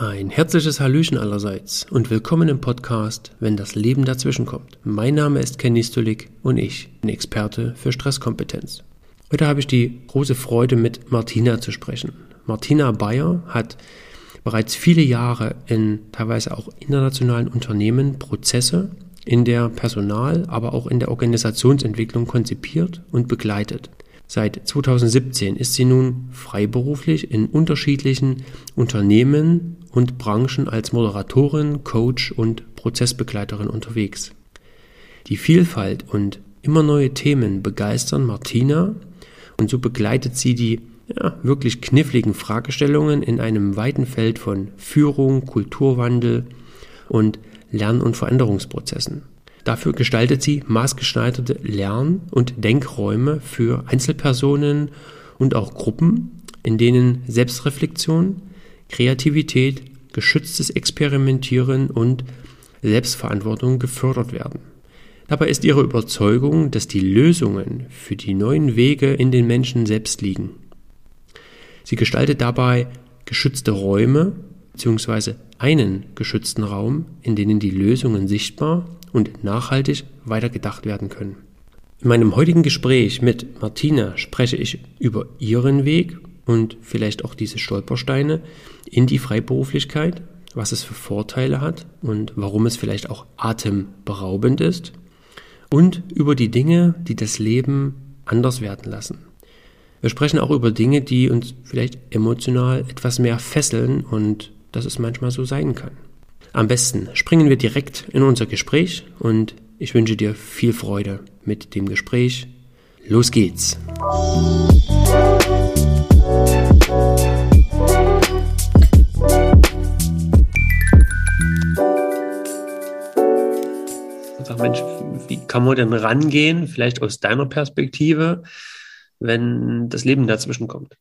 Ein herzliches Hallöchen allerseits und willkommen im Podcast, wenn das Leben dazwischen kommt. Mein Name ist Kenny Stulik und ich bin Experte für Stresskompetenz. Heute habe ich die große Freude, mit Martina zu sprechen. Martina Bayer hat bereits viele Jahre in teilweise auch internationalen Unternehmen Prozesse in der Personal-, aber auch in der Organisationsentwicklung konzipiert und begleitet. Seit 2017 ist sie nun freiberuflich in unterschiedlichen Unternehmen und Branchen als Moderatorin, Coach und Prozessbegleiterin unterwegs. Die Vielfalt und immer neue Themen begeistern Martina und so begleitet sie die ja, wirklich kniffligen Fragestellungen in einem weiten Feld von Führung, Kulturwandel und Lern- und Veränderungsprozessen. Dafür gestaltet sie maßgeschneiderte Lern- und Denkräume für Einzelpersonen und auch Gruppen, in denen Selbstreflexion, Kreativität, geschütztes Experimentieren und Selbstverantwortung gefördert werden. Dabei ist ihre Überzeugung, dass die Lösungen für die neuen Wege in den Menschen selbst liegen. Sie gestaltet dabei geschützte Räume bzw. einen geschützten Raum, in denen die Lösungen sichtbar und nachhaltig weitergedacht werden können. In meinem heutigen Gespräch mit Martina spreche ich über ihren Weg und vielleicht auch diese Stolpersteine in die Freiberuflichkeit, was es für Vorteile hat und warum es vielleicht auch atemberaubend ist und über die Dinge, die das Leben anders werden lassen. Wir sprechen auch über Dinge, die uns vielleicht emotional etwas mehr fesseln und dass es manchmal so sein kann. Am besten springen wir direkt in unser Gespräch und ich wünsche dir viel Freude mit dem Gespräch. Los geht's! Sag Mensch, wie kann man denn rangehen, vielleicht aus deiner Perspektive, wenn das Leben dazwischen kommt?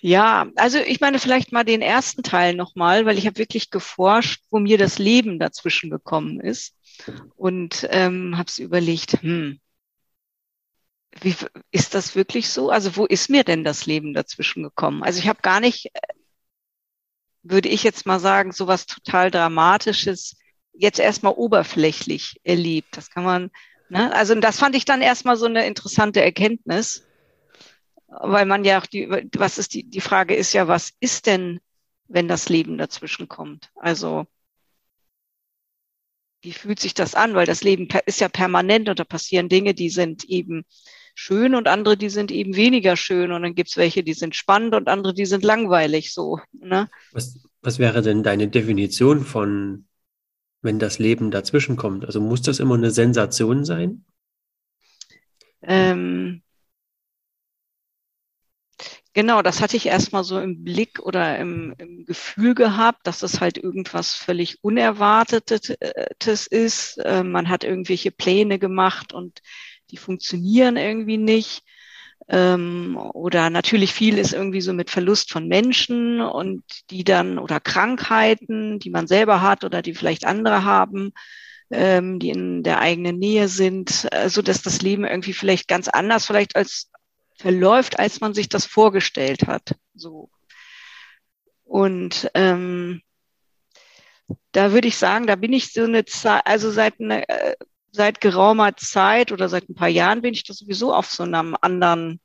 Ja, also ich meine vielleicht mal den ersten Teil nochmal, weil ich habe wirklich geforscht, wo mir das Leben dazwischen gekommen ist und ähm, habe es überlegt, hm, wie, ist das wirklich so? Also wo ist mir denn das Leben dazwischen gekommen? Also ich habe gar nicht, äh, würde ich jetzt mal sagen, so was total Dramatisches jetzt erstmal oberflächlich erlebt. Das kann man, ne? also das fand ich dann erstmal so eine interessante Erkenntnis weil man ja auch die, was ist die, die Frage ist ja, was ist denn, wenn das Leben dazwischen kommt? Also, wie fühlt sich das an? Weil das Leben ist ja permanent und da passieren Dinge, die sind eben schön und andere, die sind eben weniger schön. Und dann gibt's welche, die sind spannend und andere, die sind langweilig so. Ne? Was, was wäre denn deine Definition von, wenn das Leben dazwischen kommt? Also muss das immer eine Sensation sein? Ähm, Genau, das hatte ich erstmal so im Blick oder im, im Gefühl gehabt, dass das halt irgendwas völlig Unerwartetes ist. Äh, man hat irgendwelche Pläne gemacht und die funktionieren irgendwie nicht. Ähm, oder natürlich viel ist irgendwie so mit Verlust von Menschen und die dann oder Krankheiten, die man selber hat oder die vielleicht andere haben, ähm, die in der eigenen Nähe sind, so also dass das Leben irgendwie vielleicht ganz anders vielleicht als verläuft, als man sich das vorgestellt hat. So. Und ähm, da würde ich sagen, da bin ich so eine Zeit, also seit eine, äh, seit geraumer Zeit oder seit ein paar Jahren bin ich da sowieso auf so einem anderen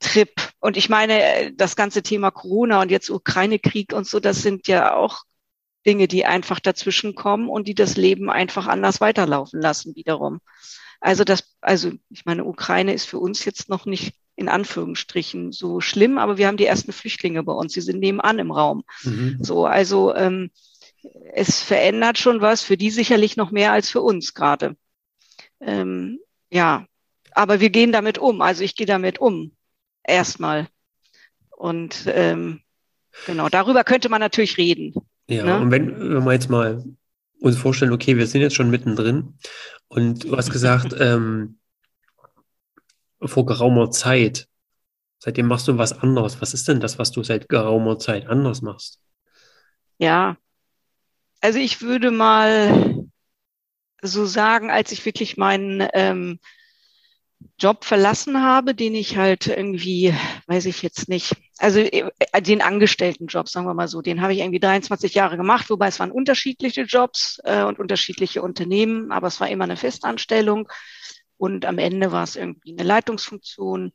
Trip. Und ich meine, das ganze Thema Corona und jetzt Ukraine-Krieg und so, das sind ja auch Dinge, die einfach dazwischen kommen und die das Leben einfach anders weiterlaufen lassen wiederum. Also das, also ich meine, Ukraine ist für uns jetzt noch nicht in Anführungsstrichen so schlimm, aber wir haben die ersten Flüchtlinge bei uns, die sind nebenan im Raum. Mhm. So, also ähm, es verändert schon was, für die sicherlich noch mehr als für uns gerade. Ähm, ja, aber wir gehen damit um. Also ich gehe damit um. Erstmal. Und ähm, genau, darüber könnte man natürlich reden. Ja, ne? und wenn, wenn wir jetzt mal uns vorstellen, okay, wir sind jetzt schon mittendrin und du hast gesagt, ähm, vor geraumer Zeit, seitdem machst du was anderes. Was ist denn das, was du seit geraumer Zeit anders machst? Ja, also ich würde mal so sagen, als ich wirklich meinen ähm, Job verlassen habe, den ich halt irgendwie, weiß ich jetzt nicht, also äh, den Angestelltenjob, sagen wir mal so, den habe ich irgendwie 23 Jahre gemacht, wobei es waren unterschiedliche Jobs äh, und unterschiedliche Unternehmen, aber es war immer eine Festanstellung und am Ende war es irgendwie eine Leitungsfunktion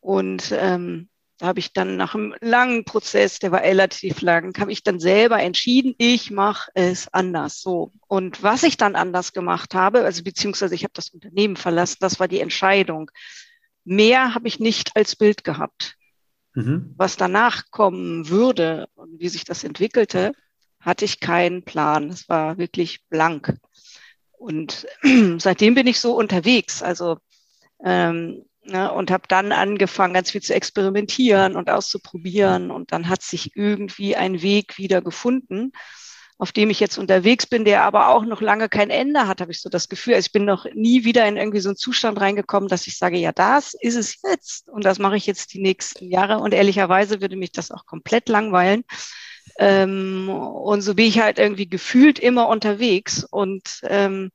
und ähm, da habe ich dann nach einem langen Prozess, der war relativ lang, habe ich dann selber entschieden, ich mache es anders. So. Und was ich dann anders gemacht habe, also beziehungsweise ich habe das Unternehmen verlassen, das war die Entscheidung. Mehr habe ich nicht als Bild gehabt. Mhm. Was danach kommen würde und wie sich das entwickelte, hatte ich keinen Plan. Es war wirklich blank. Und seitdem bin ich so unterwegs. Also ähm, Ne, und habe dann angefangen, ganz viel zu experimentieren und auszuprobieren. Und dann hat sich irgendwie ein Weg wieder gefunden, auf dem ich jetzt unterwegs bin, der aber auch noch lange kein Ende hat, habe ich so das Gefühl. Also ich bin noch nie wieder in irgendwie so einen Zustand reingekommen, dass ich sage, ja, das ist es jetzt und das mache ich jetzt die nächsten Jahre. Und ehrlicherweise würde mich das auch komplett langweilen. Ähm, und so bin ich halt irgendwie gefühlt immer unterwegs und ähm,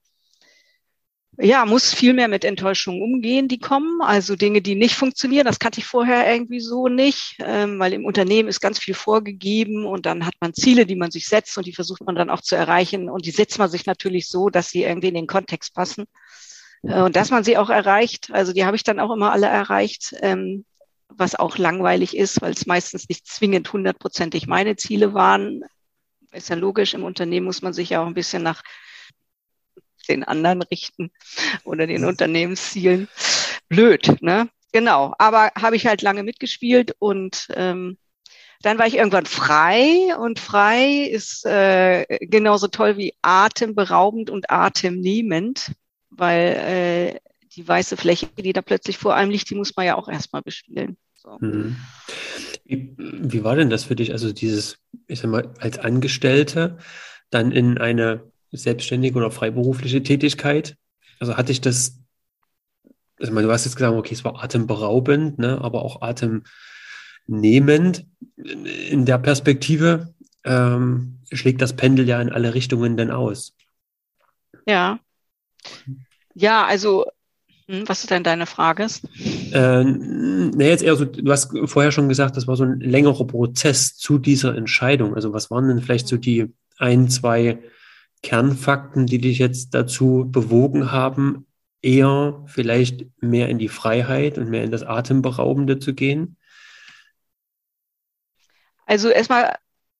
ja, muss viel mehr mit Enttäuschungen umgehen, die kommen. Also Dinge, die nicht funktionieren, das kannte ich vorher irgendwie so nicht, ähm, weil im Unternehmen ist ganz viel vorgegeben und dann hat man Ziele, die man sich setzt und die versucht man dann auch zu erreichen und die setzt man sich natürlich so, dass sie irgendwie in den Kontext passen äh, und dass man sie auch erreicht. Also die habe ich dann auch immer alle erreicht, ähm, was auch langweilig ist, weil es meistens nicht zwingend hundertprozentig meine Ziele waren. Ist ja logisch, im Unternehmen muss man sich ja auch ein bisschen nach den anderen richten oder den Unternehmenszielen. Blöd, ne? Genau. Aber habe ich halt lange mitgespielt und ähm, dann war ich irgendwann frei und frei ist äh, genauso toll wie atemberaubend und atemnehmend, weil äh, die weiße Fläche, die da plötzlich vor einem liegt, die muss man ja auch erstmal bespielen. So. Mhm. Wie, wie, war denn das für dich? Also dieses, ich sag mal, als Angestellte dann in eine selbstständige oder freiberufliche Tätigkeit? Also hatte ich das, also ich meine, du hast jetzt gesagt, okay, es war atemberaubend, ne, aber auch atemnehmend in der Perspektive ähm, schlägt das Pendel ja in alle Richtungen denn aus. Ja. Ja, also, hm, was ist denn deine Frage? Äh, ne, jetzt eher so, du hast vorher schon gesagt, das war so ein längerer Prozess zu dieser Entscheidung. Also, was waren denn vielleicht so die ein, zwei Kernfakten, die dich jetzt dazu bewogen haben, eher vielleicht mehr in die Freiheit und mehr in das Atemberaubende zu gehen? Also erstmal,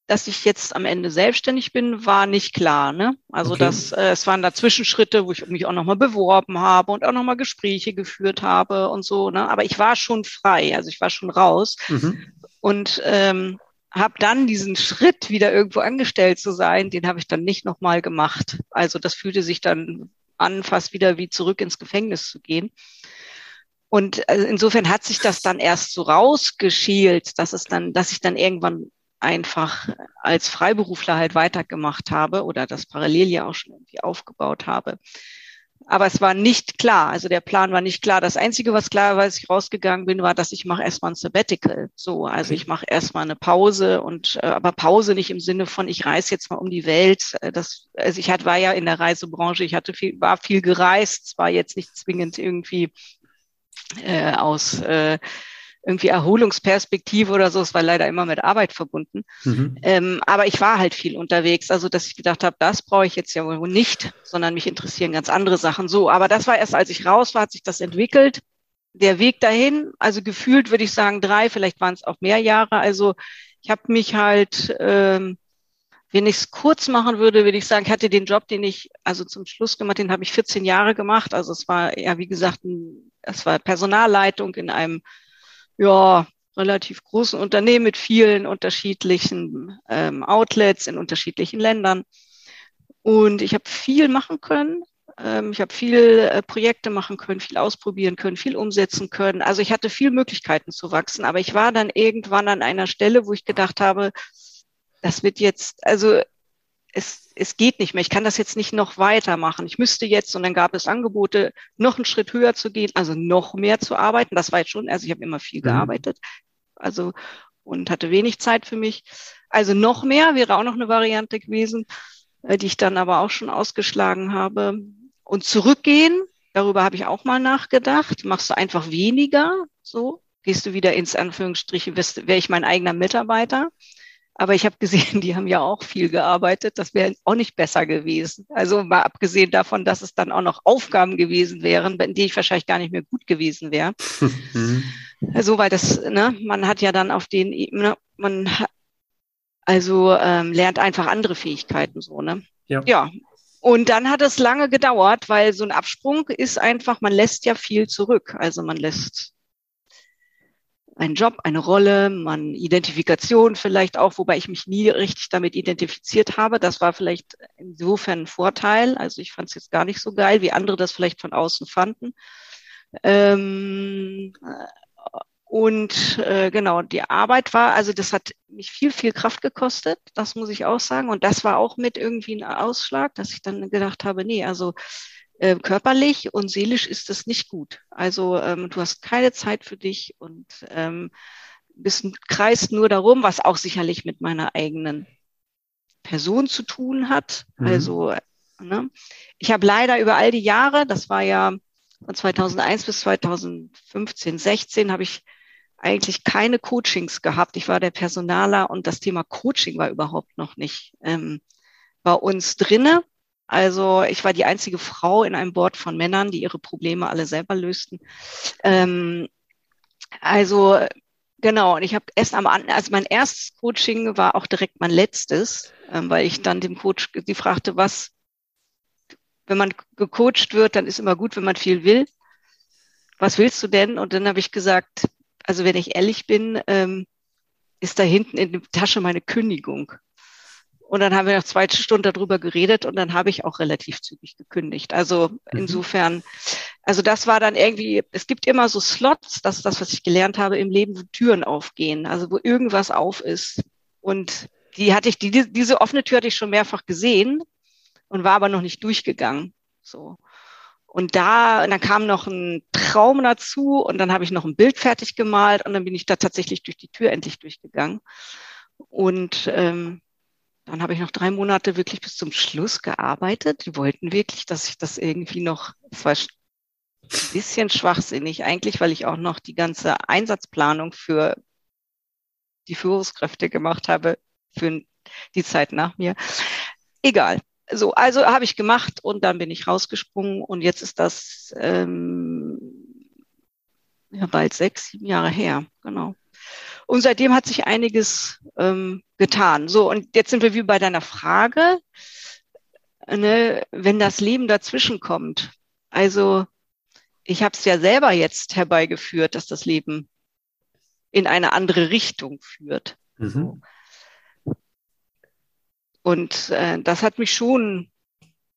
dass ich jetzt am Ende selbstständig bin, war nicht klar. Ne? Also okay. das, äh, es waren da Zwischenschritte, wo ich mich auch nochmal beworben habe und auch nochmal Gespräche geführt habe und so. Ne? Aber ich war schon frei, also ich war schon raus. Mhm. Und ähm, habe dann diesen Schritt, wieder irgendwo angestellt zu sein, den habe ich dann nicht nochmal gemacht. Also das fühlte sich dann an, fast wieder wie zurück ins Gefängnis zu gehen. Und also insofern hat sich das dann erst so rausgeschält, dass es dann, dass ich dann irgendwann einfach als Freiberufler halt weitergemacht habe oder das parallel ja auch schon irgendwie aufgebaut habe. Aber es war nicht klar, also der Plan war nicht klar. Das Einzige, was klar war, als ich rausgegangen bin, war, dass ich mache erstmal ein Sabbatical. So, also ich mache erstmal eine Pause und äh, aber Pause nicht im Sinne von, ich reise jetzt mal um die Welt. Äh, das, also ich hatte, war ja in der Reisebranche, ich hatte viel, war viel gereist, zwar jetzt nicht zwingend irgendwie äh, aus äh, irgendwie Erholungsperspektive oder so. Es war leider immer mit Arbeit verbunden. Mhm. Ähm, aber ich war halt viel unterwegs, also dass ich gedacht habe, das brauche ich jetzt ja wohl nicht, sondern mich interessieren ganz andere Sachen. So, aber das war erst, als ich raus war, hat sich das entwickelt. Der Weg dahin, also gefühlt würde ich sagen drei, vielleicht waren es auch mehr Jahre. Also ich habe mich halt, ähm, wenn ich es kurz machen würde, würde ich sagen, ich hatte den Job, den ich also zum Schluss gemacht, den habe ich 14 Jahre gemacht. Also es war ja, wie gesagt, ein, es war Personalleitung in einem ja, relativ großen Unternehmen mit vielen unterschiedlichen ähm, Outlets in unterschiedlichen Ländern. Und ich habe viel machen können. Ähm, ich habe viel äh, Projekte machen können, viel ausprobieren können, viel umsetzen können. Also ich hatte viel Möglichkeiten zu wachsen, aber ich war dann irgendwann an einer Stelle, wo ich gedacht habe, das wird jetzt, also es, es geht nicht mehr. Ich kann das jetzt nicht noch weitermachen. Ich müsste jetzt, und dann gab es Angebote, noch einen Schritt höher zu gehen, also noch mehr zu arbeiten. Das war jetzt schon, also ich habe immer viel mhm. gearbeitet, also und hatte wenig Zeit für mich. Also noch mehr wäre auch noch eine Variante gewesen, äh, die ich dann aber auch schon ausgeschlagen habe. Und zurückgehen, darüber habe ich auch mal nachgedacht. Machst du einfach weniger, so gehst du wieder ins Anführungsstriche, wäre ich mein eigener Mitarbeiter. Aber ich habe gesehen, die haben ja auch viel gearbeitet. Das wäre auch nicht besser gewesen. Also mal abgesehen davon, dass es dann auch noch Aufgaben gewesen wären, in denen ich wahrscheinlich gar nicht mehr gut gewesen wäre. Mhm. Also weil das, ne, man hat ja dann auf den, ne, man also ähm, lernt einfach andere Fähigkeiten so, ne? Ja. ja. Und dann hat es lange gedauert, weil so ein Absprung ist einfach, man lässt ja viel zurück. Also man lässt einen Job, eine Rolle, man Identifikation vielleicht auch, wobei ich mich nie richtig damit identifiziert habe. Das war vielleicht insofern ein Vorteil. Also ich fand es jetzt gar nicht so geil, wie andere das vielleicht von außen fanden. Ähm, und äh, genau, die Arbeit war, also das hat mich viel, viel Kraft gekostet, das muss ich auch sagen. Und das war auch mit irgendwie ein Ausschlag, dass ich dann gedacht habe, nee, also äh, körperlich und seelisch ist das nicht gut. Also ähm, du hast keine Zeit für dich und ähm, bist kreist nur darum, was auch sicherlich mit meiner eigenen Person zu tun hat. Mhm. Also ne? ich habe leider über all die Jahre, das war ja von 2001 bis 2015, 16, habe ich eigentlich keine Coachings gehabt. Ich war der Personaler und das Thema Coaching war überhaupt noch nicht ähm, bei uns drinne. Also ich war die einzige Frau in einem Board von Männern, die ihre Probleme alle selber lösten. Ähm, also genau, und ich habe erst am also mein erstes Coaching war auch direkt mein letztes, ähm, weil ich dann dem Coach die fragte, was, wenn man gecoacht wird, dann ist immer gut, wenn man viel will. Was willst du denn? Und dann habe ich gesagt, also wenn ich ehrlich bin, ähm, ist da hinten in der Tasche meine Kündigung. Und dann haben wir noch zwei Stunden darüber geredet und dann habe ich auch relativ zügig gekündigt. Also mhm. insofern, also das war dann irgendwie, es gibt immer so Slots, das ist das, was ich gelernt habe im Leben, wo Türen aufgehen, also wo irgendwas auf ist. Und die hatte ich, die, diese offene Tür hatte ich schon mehrfach gesehen und war aber noch nicht durchgegangen. So. Und da, und dann kam noch ein Traum dazu und dann habe ich noch ein Bild fertig gemalt und dann bin ich da tatsächlich durch die Tür endlich durchgegangen. Und ähm, dann habe ich noch drei Monate wirklich bis zum Schluss gearbeitet. Die wollten wirklich, dass ich das irgendwie noch, es war ein bisschen schwachsinnig eigentlich, weil ich auch noch die ganze Einsatzplanung für die Führungskräfte gemacht habe, für die Zeit nach mir. Egal. So, also habe ich gemacht und dann bin ich rausgesprungen und jetzt ist das ähm, ja bald sechs, sieben Jahre her, genau. Und seitdem hat sich einiges ähm, getan. So, und jetzt sind wir wie bei deiner Frage, ne, wenn das Leben dazwischen kommt. Also ich habe es ja selber jetzt herbeigeführt, dass das Leben in eine andere Richtung führt. Mhm. Und äh, das hat mich schon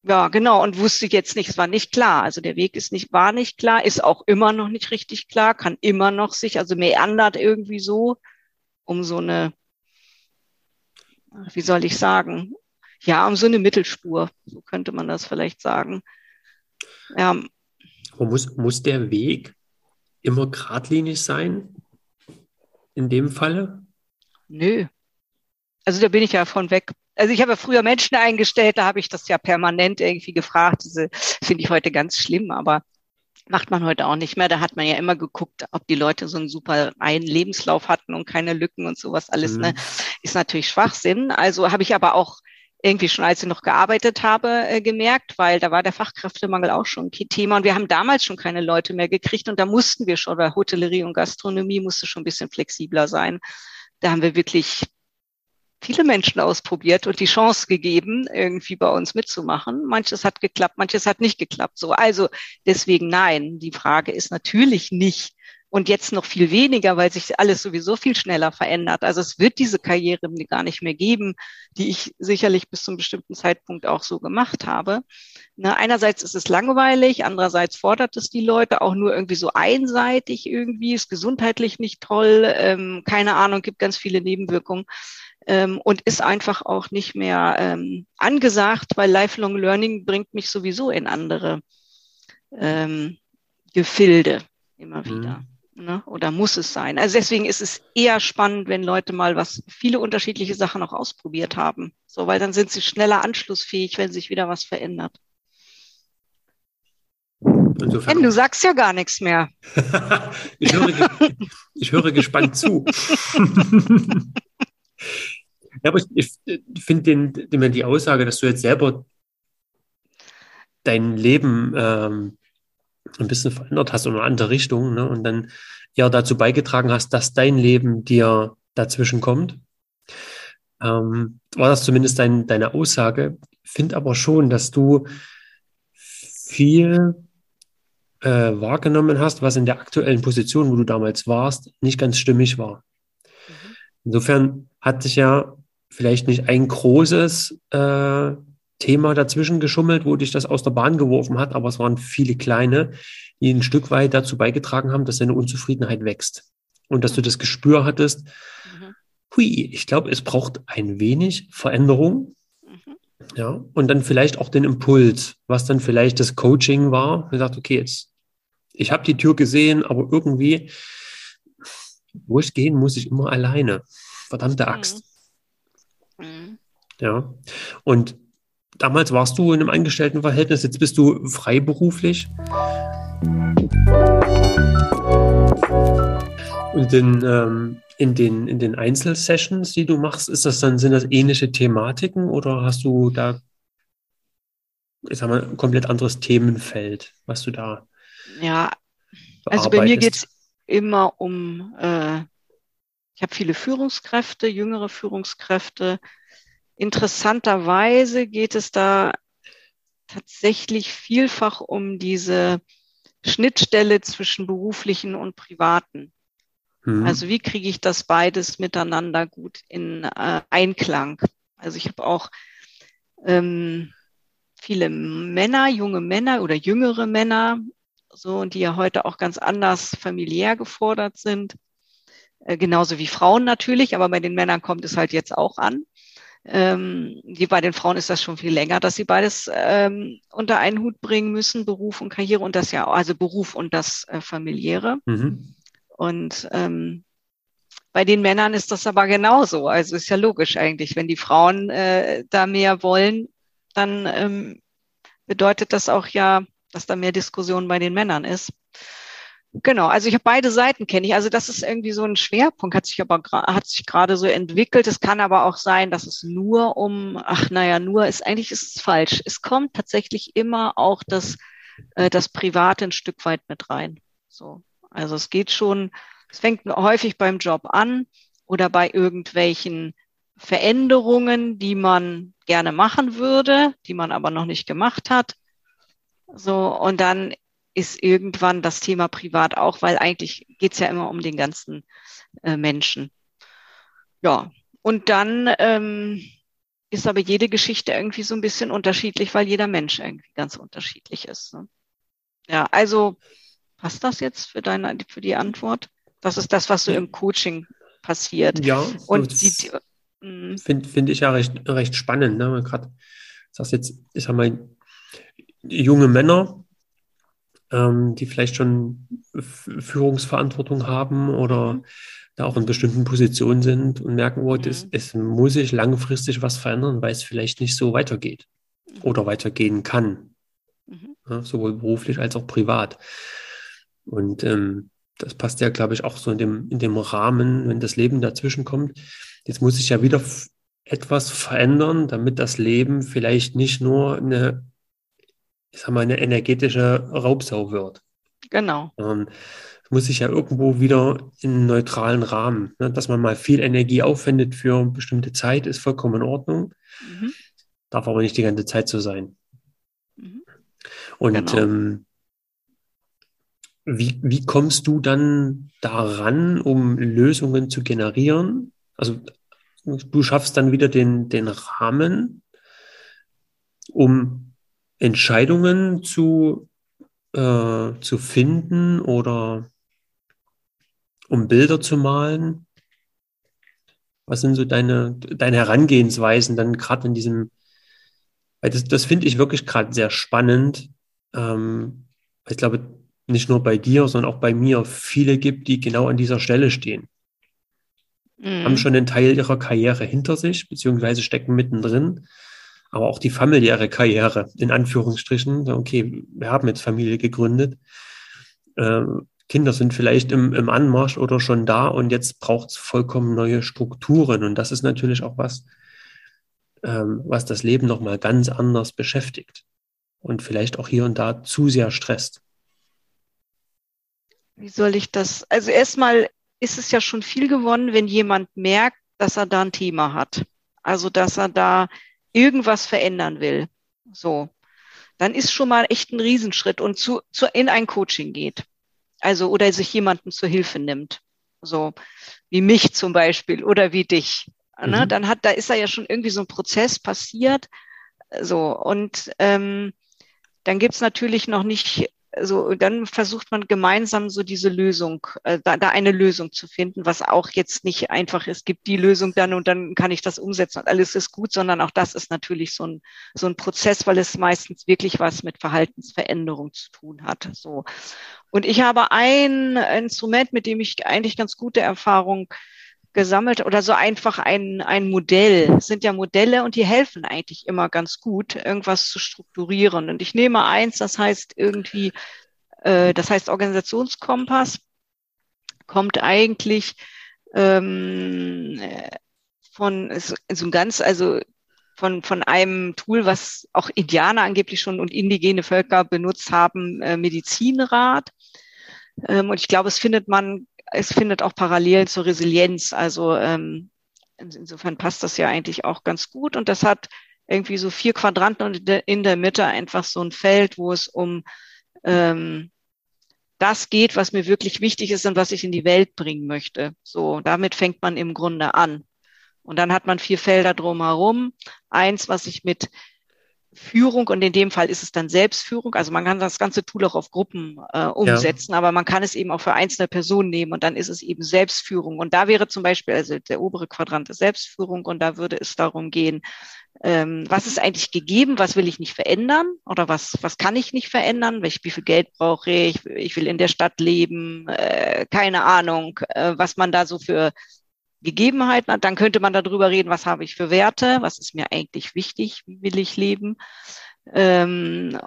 ja, genau. Und wusste jetzt nicht, es war nicht klar. Also der Weg ist nicht, war nicht klar, ist auch immer noch nicht richtig klar, kann immer noch sich, also meandert irgendwie so um so eine, wie soll ich sagen, ja, um so eine Mittelspur, so könnte man das vielleicht sagen. Ja. Muss, muss der Weg immer geradlinig sein? In dem Falle? Nö. Also da bin ich ja von weg. Also ich habe ja früher Menschen eingestellt, da habe ich das ja permanent irgendwie gefragt. Diese finde ich heute ganz schlimm, aber macht man heute auch nicht mehr. Da hat man ja immer geguckt, ob die Leute so einen super einen Lebenslauf hatten und keine Lücken und sowas alles. Ne? Mhm. Ne? Ist natürlich Schwachsinn. Also habe ich aber auch irgendwie schon, als ich noch gearbeitet habe, äh, gemerkt, weil da war der Fachkräftemangel auch schon ein Thema und wir haben damals schon keine Leute mehr gekriegt und da mussten wir schon, oder Hotellerie und Gastronomie musste schon ein bisschen flexibler sein. Da haben wir wirklich viele Menschen ausprobiert und die Chance gegeben, irgendwie bei uns mitzumachen. Manches hat geklappt, manches hat nicht geklappt. So, also deswegen nein. Die Frage ist natürlich nicht und jetzt noch viel weniger, weil sich alles sowieso viel schneller verändert. Also es wird diese Karriere gar nicht mehr geben, die ich sicherlich bis zum bestimmten Zeitpunkt auch so gemacht habe. Na, einerseits ist es langweilig, andererseits fordert es die Leute auch nur irgendwie so einseitig irgendwie, ist gesundheitlich nicht toll, ähm, keine Ahnung, gibt ganz viele Nebenwirkungen ähm, und ist einfach auch nicht mehr ähm, angesagt, weil Lifelong Learning bringt mich sowieso in andere ähm, Gefilde immer mhm. wieder. Ne? Oder muss es sein? Also deswegen ist es eher spannend, wenn Leute mal was, viele unterschiedliche Sachen auch ausprobiert haben. So, weil dann sind sie schneller anschlussfähig, wenn sich wieder was verändert. Insofern du sagst ja gar nichts mehr. ich, höre, ich höre gespannt zu. ja, aber ich, ich finde die Aussage, dass du jetzt selber dein Leben ähm, ein bisschen verändert hast in eine andere Richtung ne, und dann ja dazu beigetragen hast, dass dein Leben dir dazwischen kommt. Ähm, war das zumindest dein, deine Aussage? Finde aber schon, dass du viel äh, wahrgenommen hast, was in der aktuellen Position, wo du damals warst, nicht ganz stimmig war. Mhm. Insofern hat sich ja vielleicht nicht ein großes äh, Thema dazwischen geschummelt, wo dich das aus der Bahn geworfen hat, aber es waren viele kleine, die ein Stück weit dazu beigetragen haben, dass deine Unzufriedenheit wächst. Und dass du das Gespür hattest, mhm. hui, ich glaube, es braucht ein wenig Veränderung. Mhm. Ja, und dann vielleicht auch den Impuls, was dann vielleicht das Coaching war. Du sagst, okay, jetzt, ich habe die Tür gesehen, aber irgendwie, wo ich gehen, muss ich immer alleine. Verdammte Axt. Mhm. Mhm. Ja, und damals warst du in einem Angestelltenverhältnis, jetzt bist du freiberuflich. Und in, ähm, in, den, in den Einzelsessions, die du machst, ist das dann, sind das ähnliche Thematiken oder hast du da, ich sag mal, ein komplett anderes Themenfeld, was du da Ja, also bei mir geht es immer um, äh, ich habe viele Führungskräfte, jüngere Führungskräfte, Interessanterweise geht es da tatsächlich vielfach um diese Schnittstelle zwischen beruflichen und privaten. Mhm. Also wie kriege ich das beides miteinander gut in äh, Einklang? Also ich habe auch ähm, viele Männer, junge Männer oder jüngere Männer, so und die ja heute auch ganz anders familiär gefordert sind, äh, genauso wie Frauen natürlich, aber bei den Männern kommt es halt jetzt auch an. Ähm, die, bei den Frauen ist das schon viel länger, dass sie beides ähm, unter einen Hut bringen müssen, Beruf und Karriere und das ja, also Beruf und das äh, familiäre. Mhm. Und ähm, bei den Männern ist das aber genauso. Also ist ja logisch eigentlich, wenn die Frauen äh, da mehr wollen, dann ähm, bedeutet das auch ja, dass da mehr Diskussion bei den Männern ist. Genau, also ich habe beide Seiten kenne ich. Also das ist irgendwie so ein Schwerpunkt, hat sich aber hat sich gerade so entwickelt. Es kann aber auch sein, dass es nur um, ach naja, nur ist eigentlich ist es falsch. Es kommt tatsächlich immer auch das, äh, das Private ein Stück weit mit rein. So, also es geht schon, es fängt häufig beim Job an oder bei irgendwelchen Veränderungen, die man gerne machen würde, die man aber noch nicht gemacht hat. So, und dann ist irgendwann das Thema privat auch, weil eigentlich geht's ja immer um den ganzen äh, Menschen. Ja, und dann ähm, ist aber jede Geschichte irgendwie so ein bisschen unterschiedlich, weil jeder Mensch irgendwie ganz unterschiedlich ist. Ne? Ja, also passt das jetzt für deine, für die Antwort? Das ist das, was so im Coaching passiert. Ja, und die, die hm. finde find ich ja recht, recht spannend. Ne? Gerade sagst jetzt, ich sag mal, junge Männer, ähm, die vielleicht schon Führungsverantwortung haben oder mhm. da auch in bestimmten Positionen sind und merken, oh, das, mhm. es muss sich langfristig was verändern, weil es vielleicht nicht so weitergeht mhm. oder weitergehen kann. Mhm. Ja, sowohl beruflich als auch privat. Und ähm, das passt ja, glaube ich, auch so in dem, in dem Rahmen, wenn das Leben dazwischen kommt. Jetzt muss sich ja wieder etwas verändern, damit das Leben vielleicht nicht nur eine ich sag mal, eine energetische Raubsau wird. Genau. Ähm, muss sich ja irgendwo wieder in einen neutralen Rahmen, ne? dass man mal viel Energie aufwendet für eine bestimmte Zeit, ist vollkommen in Ordnung. Mhm. Darf aber nicht die ganze Zeit so sein. Mhm. Und genau. ähm, wie, wie kommst du dann daran, um Lösungen zu generieren? Also du schaffst dann wieder den, den Rahmen, um Entscheidungen zu, äh, zu finden oder um Bilder zu malen? Was sind so deine, deine Herangehensweisen dann gerade in diesem, weil das, das finde ich wirklich gerade sehr spannend. Ähm, ich glaube, nicht nur bei dir, sondern auch bei mir viele gibt, die genau an dieser Stelle stehen. Mhm. Haben schon einen Teil ihrer Karriere hinter sich, beziehungsweise stecken mittendrin aber auch die familiäre Karriere, in Anführungsstrichen. Okay, wir haben jetzt Familie gegründet. Ähm, Kinder sind vielleicht im, im Anmarsch oder schon da und jetzt braucht es vollkommen neue Strukturen. Und das ist natürlich auch was, ähm, was das Leben nochmal ganz anders beschäftigt und vielleicht auch hier und da zu sehr stresst. Wie soll ich das? Also erstmal ist es ja schon viel gewonnen, wenn jemand merkt, dass er da ein Thema hat. Also dass er da irgendwas verändern will. So. Dann ist schon mal echt ein Riesenschritt und zu, zu in ein Coaching geht. Also, oder sich jemanden zur Hilfe nimmt. So, wie mich zum Beispiel oder wie dich. Ne? Mhm. Ne? Dann hat, da ist da ja schon irgendwie so ein Prozess passiert. So, und ähm, dann gibt's natürlich noch nicht so, dann versucht man gemeinsam so diese Lösung, äh, da, da eine Lösung zu finden, was auch jetzt nicht einfach ist, gibt die Lösung dann und dann kann ich das umsetzen und alles ist gut, sondern auch das ist natürlich so ein, so ein Prozess, weil es meistens wirklich was mit Verhaltensveränderung zu tun hat. So. Und ich habe ein Instrument, mit dem ich eigentlich ganz gute Erfahrung gesammelt oder so einfach ein, ein Modell. Es sind ja Modelle und die helfen eigentlich immer ganz gut, irgendwas zu strukturieren. Und ich nehme eins, das heißt irgendwie, äh, das heißt Organisationskompass, kommt eigentlich ähm, von so ganz, also von, von einem Tool, was auch Indianer angeblich schon und indigene Völker benutzt haben, äh, Medizinrat. Ähm, und ich glaube, es findet man es findet auch Parallelen zur Resilienz. Also ähm, insofern passt das ja eigentlich auch ganz gut. Und das hat irgendwie so vier Quadranten und in der Mitte einfach so ein Feld, wo es um ähm, das geht, was mir wirklich wichtig ist und was ich in die Welt bringen möchte. So, damit fängt man im Grunde an. Und dann hat man vier Felder drumherum. Eins, was ich mit Führung und in dem Fall ist es dann Selbstführung. Also man kann das ganze Tool auch auf Gruppen äh, umsetzen, ja. aber man kann es eben auch für einzelne Personen nehmen und dann ist es eben Selbstführung. Und da wäre zum Beispiel, also der obere Quadrant ist Selbstführung und da würde es darum gehen, ähm, was ist eigentlich gegeben, was will ich nicht verändern oder was, was kann ich nicht verändern, wie viel Geld brauche ich, ich will in der Stadt leben, äh, keine Ahnung, äh, was man da so für Gegebenheiten hat, dann könnte man darüber reden, was habe ich für Werte, was ist mir eigentlich wichtig, wie will ich leben. Ähm,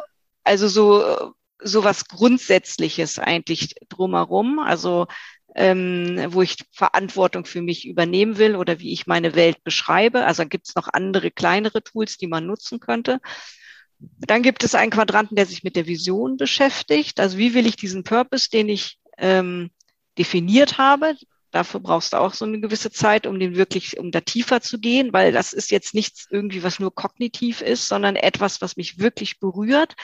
also so, so was Grundsätzliches eigentlich drumherum, also ähm, wo ich Verantwortung für mich übernehmen will oder wie ich meine Welt beschreibe. Also gibt es noch andere kleinere Tools, die man nutzen könnte. Dann gibt es einen Quadranten, der sich mit der Vision beschäftigt. Also wie will ich diesen Purpose, den ich ähm, definiert habe, Dafür brauchst du auch so eine gewisse Zeit, um den wirklich, um da tiefer zu gehen, weil das ist jetzt nichts irgendwie, was nur kognitiv ist, sondern etwas, was mich wirklich berührt,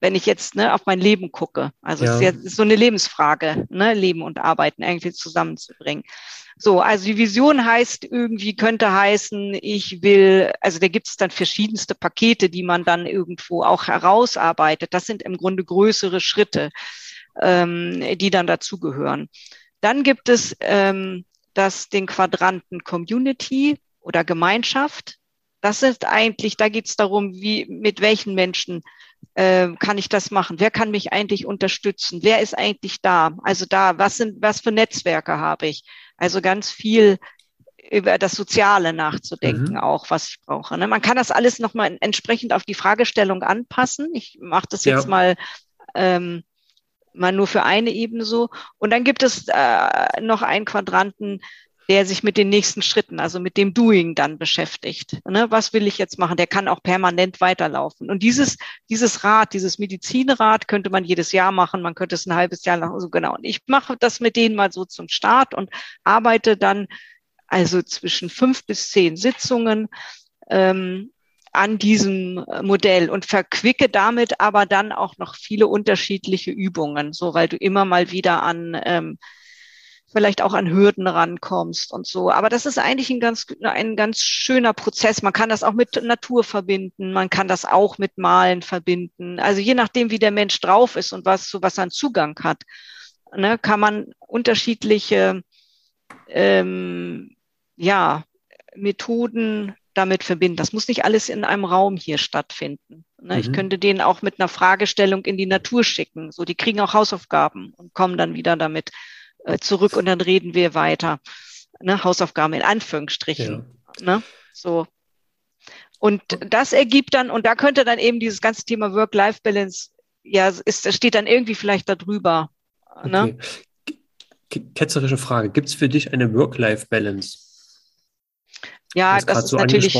wenn ich jetzt ne, auf mein Leben gucke. Also ja. es ist jetzt so eine Lebensfrage, ne, Leben und Arbeiten irgendwie zusammenzubringen. So, also die Vision heißt irgendwie, könnte heißen, ich will, also da gibt es dann verschiedenste Pakete, die man dann irgendwo auch herausarbeitet. Das sind im Grunde größere Schritte, ähm, die dann dazugehören. Dann gibt es ähm, das, den Quadranten Community oder Gemeinschaft. Das ist eigentlich, da geht es darum, wie, mit welchen Menschen äh, kann ich das machen? Wer kann mich eigentlich unterstützen? Wer ist eigentlich da? Also da, was sind, was für Netzwerke habe ich? Also ganz viel über das Soziale nachzudenken, mhm. auch was ich brauche. Ne? Man kann das alles nochmal entsprechend auf die Fragestellung anpassen. Ich mache das jetzt ja. mal ähm, mal nur für eine Ebene so. Und dann gibt es äh, noch einen Quadranten, der sich mit den nächsten Schritten, also mit dem Doing dann beschäftigt. Ne? Was will ich jetzt machen? Der kann auch permanent weiterlaufen. Und dieses, dieses Rad, dieses Medizinrad könnte man jedes Jahr machen. Man könnte es ein halbes Jahr lang, so genau. Und ich mache das mit denen mal so zum Start und arbeite dann also zwischen fünf bis zehn Sitzungen ähm, an diesem äh, Modell und verquicke damit aber dann auch noch viele unterschiedliche Übungen, so weil du immer mal wieder an ähm, vielleicht auch an Hürden rankommst und so. Aber das ist eigentlich ein ganz, ein ganz schöner Prozess. Man kann das auch mit Natur verbinden, man kann das auch mit Malen verbinden. Also je nachdem, wie der Mensch drauf ist und was, so was er an Zugang hat, ne, kann man unterschiedliche ähm, ja, Methoden damit verbinden. Das muss nicht alles in einem Raum hier stattfinden. Ne? Mhm. Ich könnte denen auch mit einer Fragestellung in die Natur schicken. So, die kriegen auch Hausaufgaben und kommen dann wieder damit äh, zurück und dann reden wir weiter. Ne? Hausaufgaben in Anführungsstrichen. Ja. Ne? So. Und das ergibt dann, und da könnte dann eben dieses ganze Thema Work-Life-Balance, ja, ist, steht dann irgendwie vielleicht darüber. Ne? Okay. Ketzerische Frage. Gibt es für dich eine Work-Life-Balance? Ja, das ist so natürlich.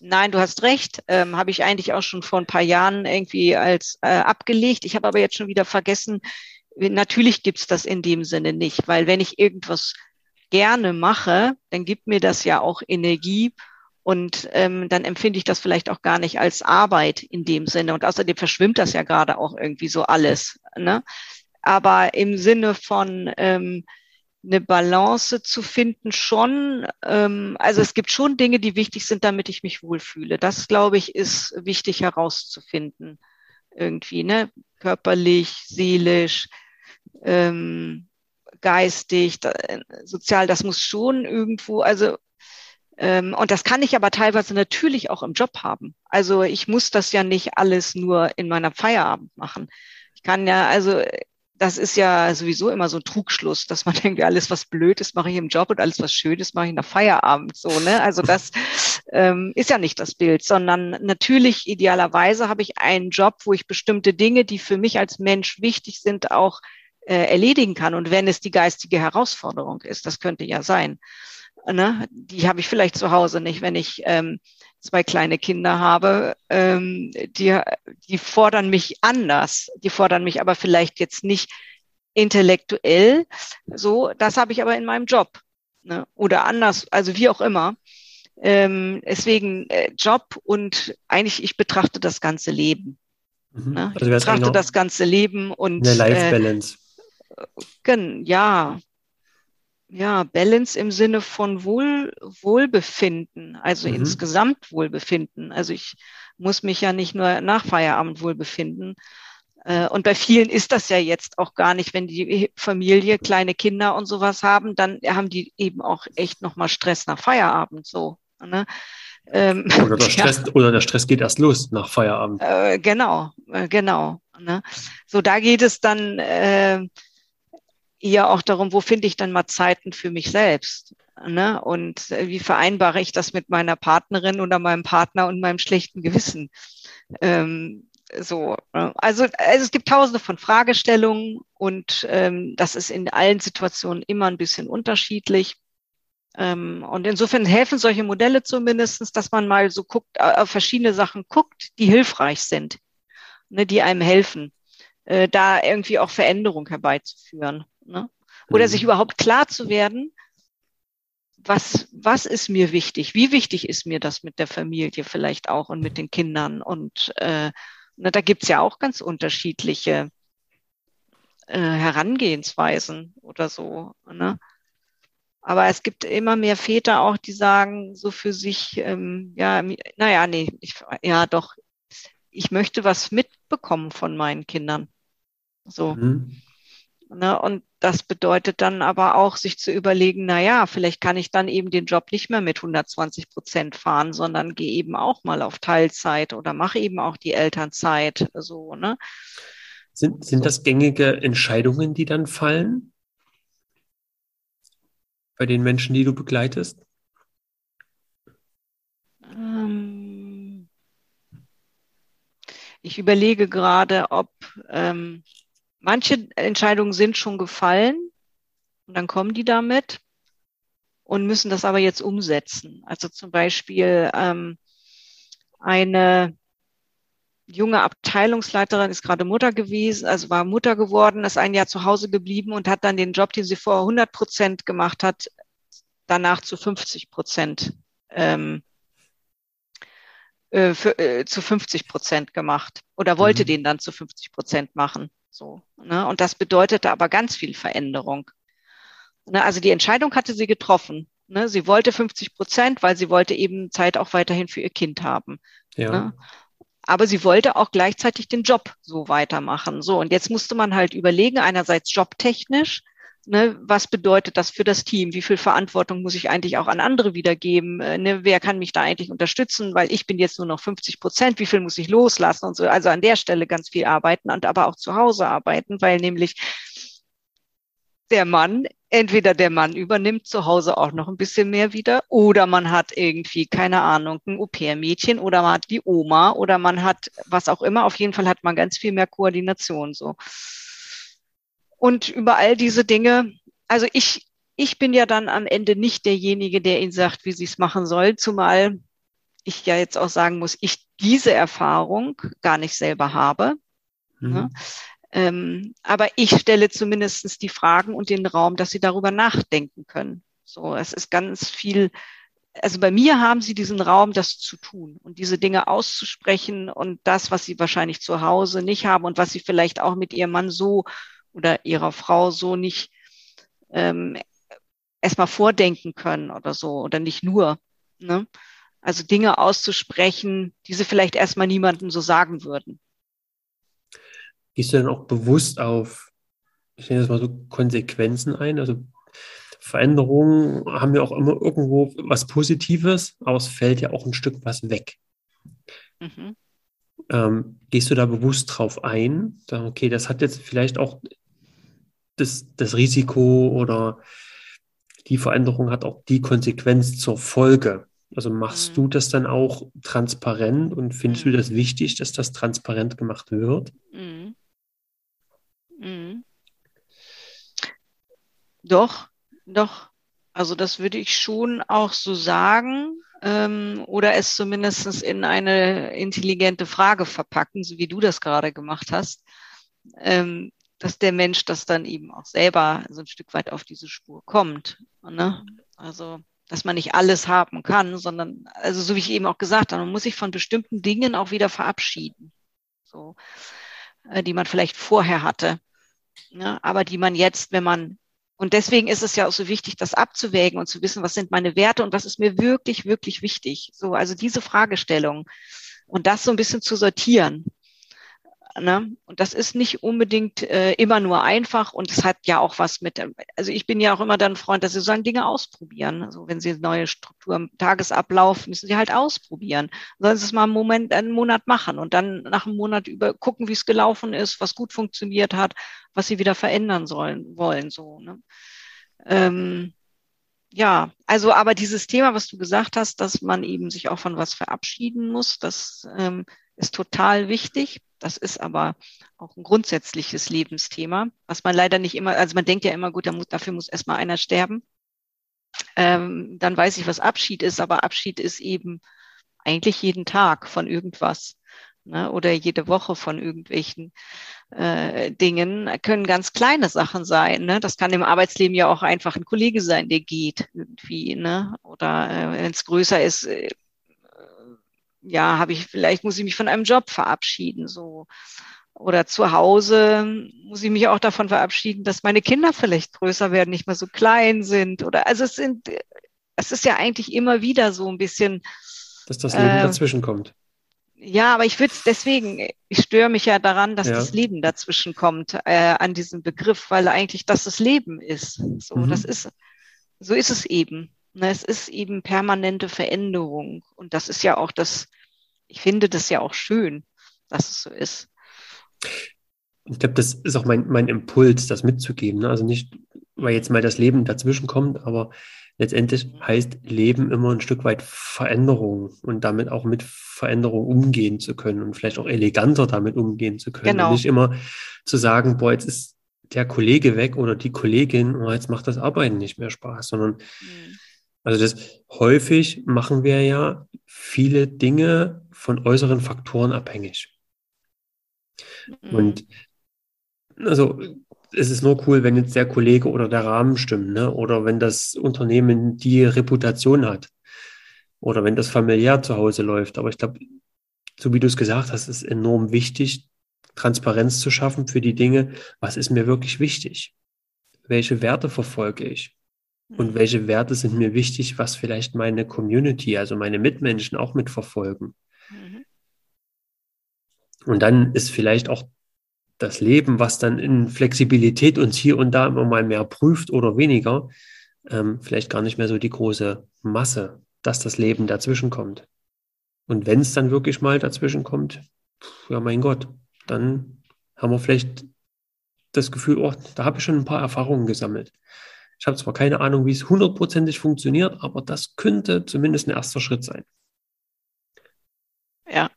Nein, du hast recht. Ähm, habe ich eigentlich auch schon vor ein paar Jahren irgendwie als äh, abgelegt. Ich habe aber jetzt schon wieder vergessen. Natürlich gibt's das in dem Sinne nicht, weil wenn ich irgendwas gerne mache, dann gibt mir das ja auch Energie und ähm, dann empfinde ich das vielleicht auch gar nicht als Arbeit in dem Sinne. Und außerdem verschwimmt das ja gerade auch irgendwie so alles. Ne? Aber im Sinne von ähm, eine Balance zu finden schon. Ähm, also es gibt schon Dinge, die wichtig sind, damit ich mich wohlfühle. Das, glaube ich, ist wichtig herauszufinden. Irgendwie, ne? Körperlich, seelisch, ähm, geistig, sozial, das muss schon irgendwo, also ähm, und das kann ich aber teilweise natürlich auch im Job haben. Also ich muss das ja nicht alles nur in meiner Feierabend machen. Ich kann ja, also das ist ja sowieso immer so ein Trugschluss, dass man denkt, alles, was blöd ist, mache ich im Job und alles, was schön ist, mache ich nach Feierabend. So, ne? Also das ähm, ist ja nicht das Bild, sondern natürlich idealerweise habe ich einen Job, wo ich bestimmte Dinge, die für mich als Mensch wichtig sind, auch äh, erledigen kann. Und wenn es die geistige Herausforderung ist, das könnte ja sein. Ne? Die habe ich vielleicht zu Hause nicht, wenn ich ähm, zwei kleine Kinder habe, ähm, die, die fordern mich anders. Die fordern mich aber vielleicht jetzt nicht intellektuell. So, das habe ich aber in meinem Job. Ne? Oder anders, also wie auch immer. Ähm, deswegen äh, Job und eigentlich, ich betrachte das ganze Leben. Mhm. Ne? Also ich betrachte das ganze Leben und eine Life Balance. Äh, ja, ja, Balance im Sinne von Wohl, Wohlbefinden, also mhm. insgesamt Wohlbefinden. Also ich muss mich ja nicht nur nach Feierabend wohlbefinden. Äh, und bei vielen ist das ja jetzt auch gar nicht, wenn die Familie kleine Kinder und sowas haben, dann haben die eben auch echt nochmal Stress nach Feierabend so. Ne? Ähm, oder, der Stress, ja. oder der Stress geht erst los nach Feierabend. Äh, genau, äh, genau. Ne? So, da geht es dann äh, eher auch darum, wo finde ich dann mal Zeiten für mich selbst? Ne? Und äh, wie vereinbare ich das mit meiner Partnerin oder meinem Partner und meinem schlechten Gewissen? Ähm, so, ne? also, also es gibt tausende von Fragestellungen und ähm, das ist in allen Situationen immer ein bisschen unterschiedlich. Ähm, und insofern helfen solche Modelle zumindestens, dass man mal so guckt, äh, auf verschiedene Sachen guckt, die hilfreich sind, ne, die einem helfen, äh, da irgendwie auch Veränderung herbeizuführen. Ne? Oder mhm. sich überhaupt klar zu werden, was, was ist mir wichtig? Wie wichtig ist mir das mit der Familie vielleicht auch und mit den Kindern? Und äh, na, da gibt's ja auch ganz unterschiedliche äh, Herangehensweisen oder so. Ne? Aber es gibt immer mehr Väter auch, die sagen so für sich, ähm, ja, naja, nee, ich, ja doch, ich möchte was mitbekommen von meinen Kindern. So. Mhm. Ne? Und das bedeutet dann aber auch, sich zu überlegen, na ja, vielleicht kann ich dann eben den Job nicht mehr mit 120 Prozent fahren, sondern gehe eben auch mal auf Teilzeit oder mache eben auch die Elternzeit, so, ne? Sind, sind das gängige Entscheidungen, die dann fallen? Bei den Menschen, die du begleitest? Ähm, ich überlege gerade, ob, ähm, Manche Entscheidungen sind schon gefallen und dann kommen die damit und müssen das aber jetzt umsetzen. Also zum Beispiel ähm, eine junge Abteilungsleiterin ist gerade Mutter gewesen, also war Mutter geworden, ist ein Jahr zu Hause geblieben und hat dann den Job, den sie vorher 100 Prozent gemacht hat, danach zu 50 Prozent ähm, äh, für, äh, zu 50 Prozent gemacht oder wollte mhm. den dann zu 50 Prozent machen. So, ne? Und das bedeutete aber ganz viel Veränderung. Ne? Also die Entscheidung hatte sie getroffen. Ne? Sie wollte 50 Prozent, weil sie wollte eben Zeit auch weiterhin für ihr Kind haben. Ja. Ne? Aber sie wollte auch gleichzeitig den Job so weitermachen. So, und jetzt musste man halt überlegen, einerseits jobtechnisch, Ne, was bedeutet das für das Team? Wie viel Verantwortung muss ich eigentlich auch an andere wiedergeben? Äh, ne, wer kann mich da eigentlich unterstützen? Weil ich bin jetzt nur noch 50 Prozent. Wie viel muss ich loslassen und so? Also an der Stelle ganz viel arbeiten und aber auch zu Hause arbeiten, weil nämlich der Mann entweder der Mann übernimmt zu Hause auch noch ein bisschen mehr wieder oder man hat irgendwie, keine Ahnung, ein Au-pair-Mädchen oder man hat die Oma oder man hat was auch immer. Auf jeden Fall hat man ganz viel mehr Koordination so. Und über all diese Dinge, also ich, ich bin ja dann am Ende nicht derjenige, der ihnen sagt, wie sie es machen soll, zumal ich ja jetzt auch sagen muss, ich diese Erfahrung gar nicht selber habe. Mhm. Ne? Ähm, aber ich stelle zumindest die Fragen und den Raum, dass sie darüber nachdenken können. So, es ist ganz viel, also bei mir haben sie diesen Raum, das zu tun und diese Dinge auszusprechen und das, was sie wahrscheinlich zu Hause nicht haben und was sie vielleicht auch mit ihrem Mann so oder ihrer Frau so nicht ähm, erstmal vordenken können oder so oder nicht nur. Ne? Also Dinge auszusprechen, die sie vielleicht erstmal niemandem so sagen würden gehst du dann auch bewusst auf, ich nenne das mal so Konsequenzen ein? Also Veränderungen haben ja auch immer irgendwo was Positives, aber es fällt ja auch ein Stück was weg. Mhm. Ähm, gehst du da bewusst drauf ein? Sagen, okay, das hat jetzt vielleicht auch das, das Risiko oder die Veränderung hat auch die Konsequenz zur Folge. Also machst mhm. du das dann auch transparent und findest mhm. du das wichtig, dass das transparent gemacht wird? Mhm. Mhm. Doch, doch. Also das würde ich schon auch so sagen ähm, oder es zumindest in eine intelligente Frage verpacken, so wie du das gerade gemacht hast, ähm, dass der Mensch das dann eben auch selber so ein Stück weit auf diese Spur kommt. Ne? Also dass man nicht alles haben kann, sondern, also so wie ich eben auch gesagt habe, man muss sich von bestimmten Dingen auch wieder verabschieden, so, äh, die man vielleicht vorher hatte ne, aber die man jetzt, wenn man, und deswegen ist es ja auch so wichtig, das abzuwägen und zu wissen, was sind meine Werte und was ist mir wirklich, wirklich wichtig. So, also diese Fragestellung und das so ein bisschen zu sortieren. Ne? Und das ist nicht unbedingt äh, immer nur einfach und es hat ja auch was mit, also ich bin ja auch immer dann Freund, dass sie sollen Dinge ausprobieren. Also wenn sie neue Struktur im Tagesablauf, müssen sie halt ausprobieren. Sollen sie es mal einen Moment, einen Monat machen und dann nach einem Monat über gucken, wie es gelaufen ist, was gut funktioniert hat, was sie wieder verändern sollen, wollen, so. Ne? Ähm, ja, also aber dieses Thema, was du gesagt hast, dass man eben sich auch von was verabschieden muss, das ähm, ist total wichtig. Das ist aber auch ein grundsätzliches Lebensthema, was man leider nicht immer, also man denkt ja immer, gut, dafür muss erstmal einer sterben. Ähm, dann weiß ich, was Abschied ist, aber Abschied ist eben eigentlich jeden Tag von irgendwas ne, oder jede Woche von irgendwelchen äh, Dingen. Können ganz kleine Sachen sein. Ne? Das kann im Arbeitsleben ja auch einfach ein Kollege sein, der geht irgendwie. Ne? Oder äh, wenn es größer ist, äh, ja, habe ich, vielleicht muss ich mich von einem Job verabschieden, so. Oder zu Hause muss ich mich auch davon verabschieden, dass meine Kinder vielleicht größer werden, nicht mehr so klein sind. Oder also es sind, es ist ja eigentlich immer wieder so ein bisschen. Dass das Leben äh, dazwischen kommt. Ja, aber ich würde deswegen, ich störe mich ja daran, dass ja. das Leben dazwischen kommt, äh, an diesem Begriff, weil eigentlich das das Leben ist. So, mhm. das ist, so ist es eben. Ne, es ist eben permanente Veränderung. Und das ist ja auch das, ich finde das ja auch schön, dass es so ist. Ich glaube, das ist auch mein, mein Impuls, das mitzugeben. Ne? Also nicht, weil jetzt mal das Leben dazwischen kommt, aber letztendlich heißt Leben immer ein Stück weit Veränderung und damit auch mit Veränderung umgehen zu können und vielleicht auch eleganter damit umgehen zu können. Genau. Und nicht immer zu sagen, boah, jetzt ist der Kollege weg oder die Kollegin, oh, jetzt macht das Arbeiten nicht mehr Spaß, sondern mhm also das häufig machen wir ja viele Dinge von äußeren Faktoren abhängig. Mhm. Und also es ist nur cool, wenn jetzt der Kollege oder der Rahmen stimmt, ne? Oder wenn das Unternehmen die Reputation hat. Oder wenn das familiär zu Hause läuft. Aber ich glaube, so wie du es gesagt hast, ist enorm wichtig, Transparenz zu schaffen für die Dinge. Was ist mir wirklich wichtig? Welche Werte verfolge ich? Und welche Werte sind mir wichtig, was vielleicht meine Community, also meine Mitmenschen auch mitverfolgen. Mhm. Und dann ist vielleicht auch das Leben, was dann in Flexibilität uns hier und da immer mal mehr prüft oder weniger, ähm, vielleicht gar nicht mehr so die große Masse, dass das Leben dazwischen kommt. Und wenn es dann wirklich mal dazwischen kommt, ja mein Gott, dann haben wir vielleicht das Gefühl, oh, da habe ich schon ein paar Erfahrungen gesammelt Ich habe zwar keine Ahnung, wie es hundertprozentig funktioniert, aber das könnte zumindest ein erster Schritt sein. Ja.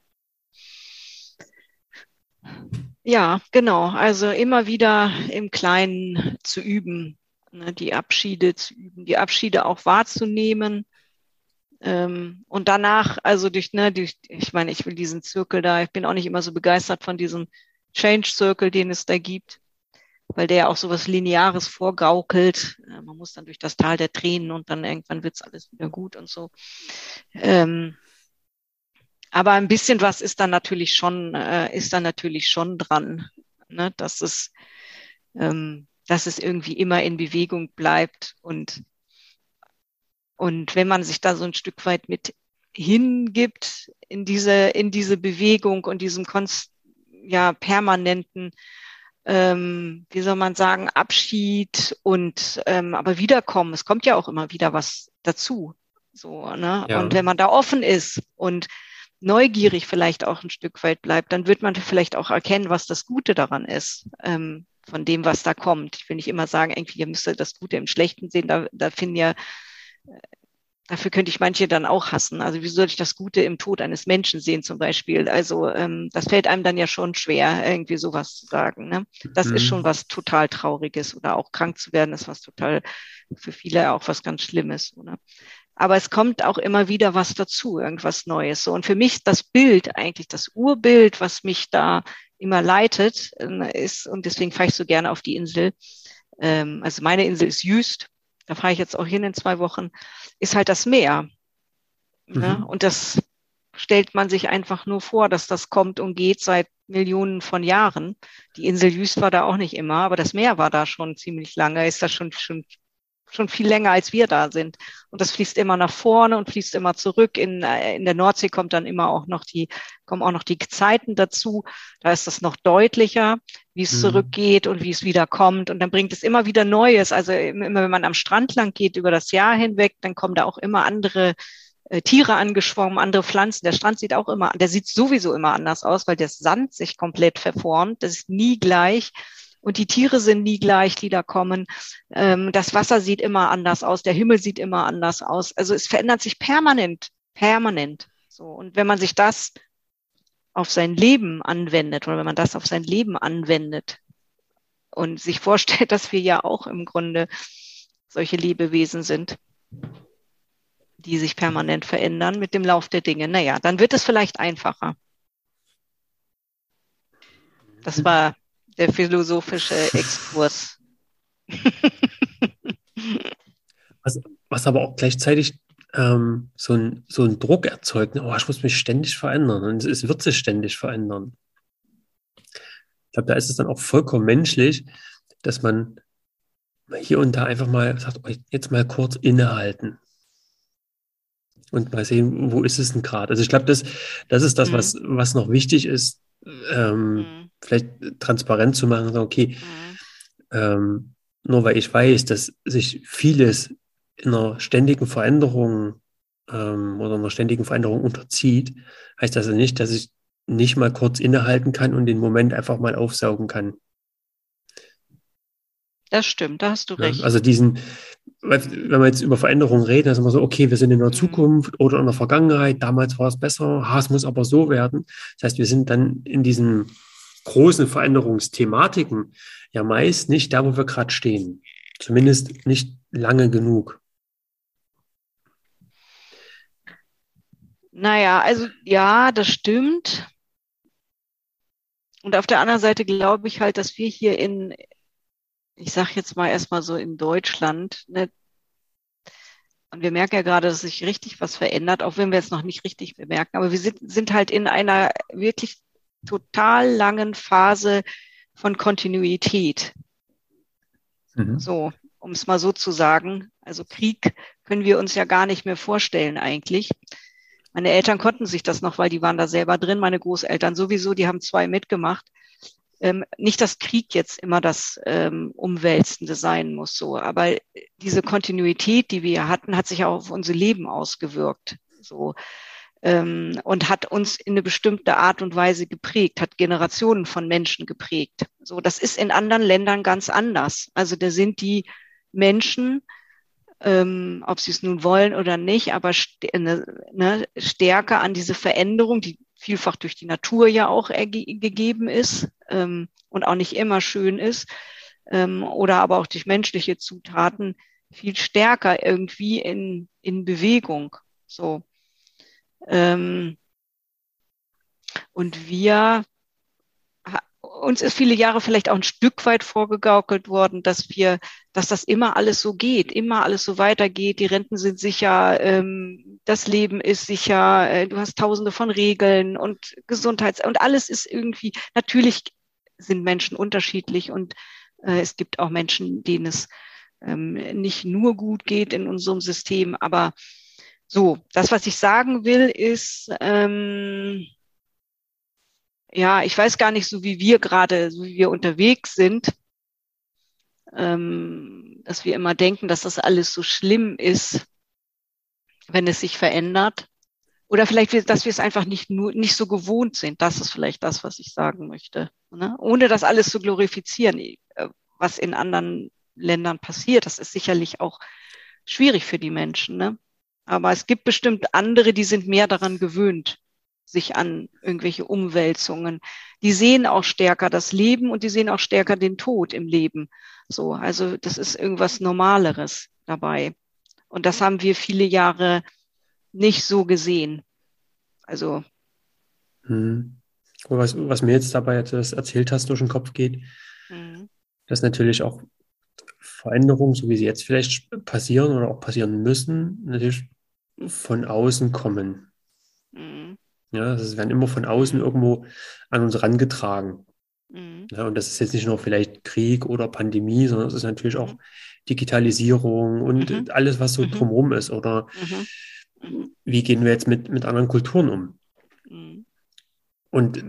Ja, genau. Also immer wieder im Kleinen zu üben, ne, die Abschiede zu üben, die Abschiede auch wahrzunehmen. Ähm, und danach, also durch, ne, durch, ich meine, ich will diesen Zirkel da, ich bin auch nicht immer so begeistert von diesem Change Circle, den es da gibt, weil der auch so was Lineares vorgaukelt. Äh, man muss dann durch das Tal der Tränen und dann irgendwann wird's alles wieder gut und so. Ähm, aber ein bisschen was ist dann natürlich schon, äh, ist dann natürlich schon dran, ne? dass es, ähm, dass es irgendwie immer in Bewegung bleibt und und wenn man sich da so ein Stück weit mit hingibt in diese in diese Bewegung und diesem konst, ja permanenten ähm, wie soll man sagen Abschied und ähm, aber Wiederkommen es kommt ja auch immer wieder was dazu so ne ja. und wenn man da offen ist und neugierig vielleicht auch ein Stück weit bleibt, dann wird man vielleicht auch erkennen, was das Gute daran ist, ähm, von dem, was da kommt. Ich will nicht immer sagen, irgendwie, ihr müsst das Gute im Schlechten sehen, da, da finden ja, dafür könnte ich manche dann auch hassen. Also wie soll ich das Gute im Tod eines Menschen sehen zum Beispiel? Also ähm, das fällt einem dann ja schon schwer, irgendwie sowas zu sagen. Ne? Das mhm. ist schon was total Trauriges oder auch krank zu werden ist was total für viele auch was ganz Schlimmes. Oder? Aber es kommt auch immer wieder was dazu, irgendwas Neues. So, und für mich das Bild, eigentlich das Urbild, was mich da immer leitet, äh, ist, und deswegen fahre ich so gerne auf die Insel. Ähm, also meine Insel ist Jüst, da fahre ich jetzt auch hin in zwei Wochen, ist halt das Meer. Ne? Mhm. Ne? Und das stellt man sich einfach nur vor, dass das kommt und geht seit Millionen von Jahren. Die Insel Jüst war da auch nicht immer, aber das Meer war da schon ziemlich lange, ist da schon, schon schon viel länger, als wir da sind. Und das fließt immer nach vorne und fließt immer zurück. In, äh, in der Nordsee kommt dann immer auch noch die, kommen auch noch die Zeiten dazu. Da ist das noch deutlicher, wie es mhm. zurückgeht und wie es wieder kommt. Und dann bringt es immer wieder Neues. Also immer, wenn man am Strand lang geht über das Jahr hinweg, dann kommen da auch immer andere äh, Tiere angeschwommen, andere Pflanzen. Der Strand sieht auch immer, der sieht sowieso immer anders aus, weil der Sand sich komplett verformt. Das ist nie gleich. Und die Tiere sind nie gleich, die da kommen. Ähm, das Wasser sieht immer anders aus, der Himmel sieht immer anders aus. Also es verändert sich permanent, permanent. So. Und wenn man sich das auf sein Leben anwendet oder wenn man das auf sein Leben anwendet und sich vorstellt, dass wir ja auch im Grunde solche Lebewesen sind, die sich permanent verändern mit dem Lauf der Dinge, naja, dann wird es vielleicht einfacher. Das war der philosophische Exkurs. was, was aber auch gleichzeitig ähm, so, ein, so ein Druck erzeugt, ne? oh, ich muss mich ständig verändern und es wird sich ständig verändern. Ich glaube, da ist es dann auch vollkommen menschlich, dass man hier und da einfach mal sagt, oh, jetzt mal kurz innehalten und mal sehen, wo ist es denn gerade. Also ich glaube, das, das ist das, mhm. was, was noch wichtig ist, ähm, mhm. Vielleicht transparent zu machen, okay, mhm. ähm, nur weil ich weiß, dass sich vieles in einer ständigen Veränderung ähm, oder einer ständigen Veränderung unterzieht, heißt das ja nicht, dass ich nicht mal kurz innehalten kann und den Moment einfach mal aufsaugen kann. Das stimmt, da hast du recht. also diesen, wenn wir jetzt über Veränderungen reden, dann ist immer so, okay, wir sind in der mhm. Zukunft oder in der Vergangenheit, damals war es besser, ha, es muss aber so werden. Das heißt, wir sind dann in diesen großen Veränderungsthematiken ja meist nicht da, wo wir gerade stehen. Zumindest nicht lange genug. Naja, also ja, das stimmt. Und auf der anderen Seite glaube ich halt, dass wir hier in, ich sage jetzt mal erstmal so in Deutschland, ne, und wir merken ja gerade, dass sich richtig was verändert, auch wenn wir es noch nicht richtig bemerken. Aber wir sind, sind halt in einer wirklich total langen Phase von Kontinuität. Mhm. So, um es mal so zu sagen. Also Krieg können wir uns ja gar nicht mehr vorstellen eigentlich. Meine Eltern konnten sich das noch, weil die waren da selber drin. Meine Großeltern sowieso, die haben zwei mitgemacht ähm, nicht, dass Krieg jetzt immer das ähm, Umwälzende sein muss, so, aber diese Kontinuität, die wir hatten, hat sich auch auf unser Leben ausgewirkt, so ähm, und hat uns in eine bestimmte Art und Weise geprägt, hat Generationen von Menschen geprägt. So, das ist in anderen Ländern ganz anders. Also da sind die Menschen, ähm, ob sie es nun wollen oder nicht, aber st ne, ne, stärker an diese Veränderung, die vielfach durch die Natur ja auch gegeben ist ähm, und auch nicht immer schön ist, ähm, oder aber auch durch menschliche Zutaten viel stärker irgendwie in, in Bewegung. So. Ähm, und wir uns ist viele Jahre vielleicht auch ein Stück weit vorgegaukelt worden, dass wir, dass das immer alles so geht, immer alles so weitergeht. Die Renten sind sicher, ähm, das Leben ist sicher, äh, du hast tausende von Regeln und Gesundheits und alles ist irgendwie, natürlich sind Menschen unterschiedlich und äh, es gibt auch Menschen, denen es ähm, nicht nur gut geht in unserem System, aber so, das, was ich sagen will, ist, ähm, ja, ich weiß gar nicht, so wie wir gerade, so wie wir unterwegs sind, ähm, dass wir immer denken, dass das alles so schlimm ist, wenn es sich verändert. Oder vielleicht, dass wir es einfach nicht nur nicht so gewohnt sind. Das ist vielleicht das, was ich sagen möchte. Ne? Ohne das alles zu glorifizieren, äh, was in anderen Ländern passiert. Das ist sicherlich auch schwierig für die Menschen. Ne? Aber es gibt bestimmt andere, die sind mehr daran gewöhnt sich an irgendwelche Umwälzungen. Die sehen auch stärker das Leben und die sehen auch stärker den Tod im Leben. So, also das ist irgendwas Normaleres dabei. Und das haben wir viele Jahre nicht so gesehen. Also. Hm. Was, was mir jetzt dabei das erzählt hast, durch den Kopf geht, mhm. dass natürlich auch Veränderungen, so wie sie jetzt vielleicht passieren oder auch passieren müssen, natürlich von außen kommen. Mhm. Ja, es werden immer von außen irgendwo an uns rangetragen. Mhm. Ja, und das ist jetzt nicht nur vielleicht Krieg oder Pandemie, sondern es ist natürlich auch mhm. Digitalisierung und mhm. alles, was so mhm. drumherum ist. Oder mhm. wie gehen wir jetzt mit, mit anderen Kulturen um? Mhm. Und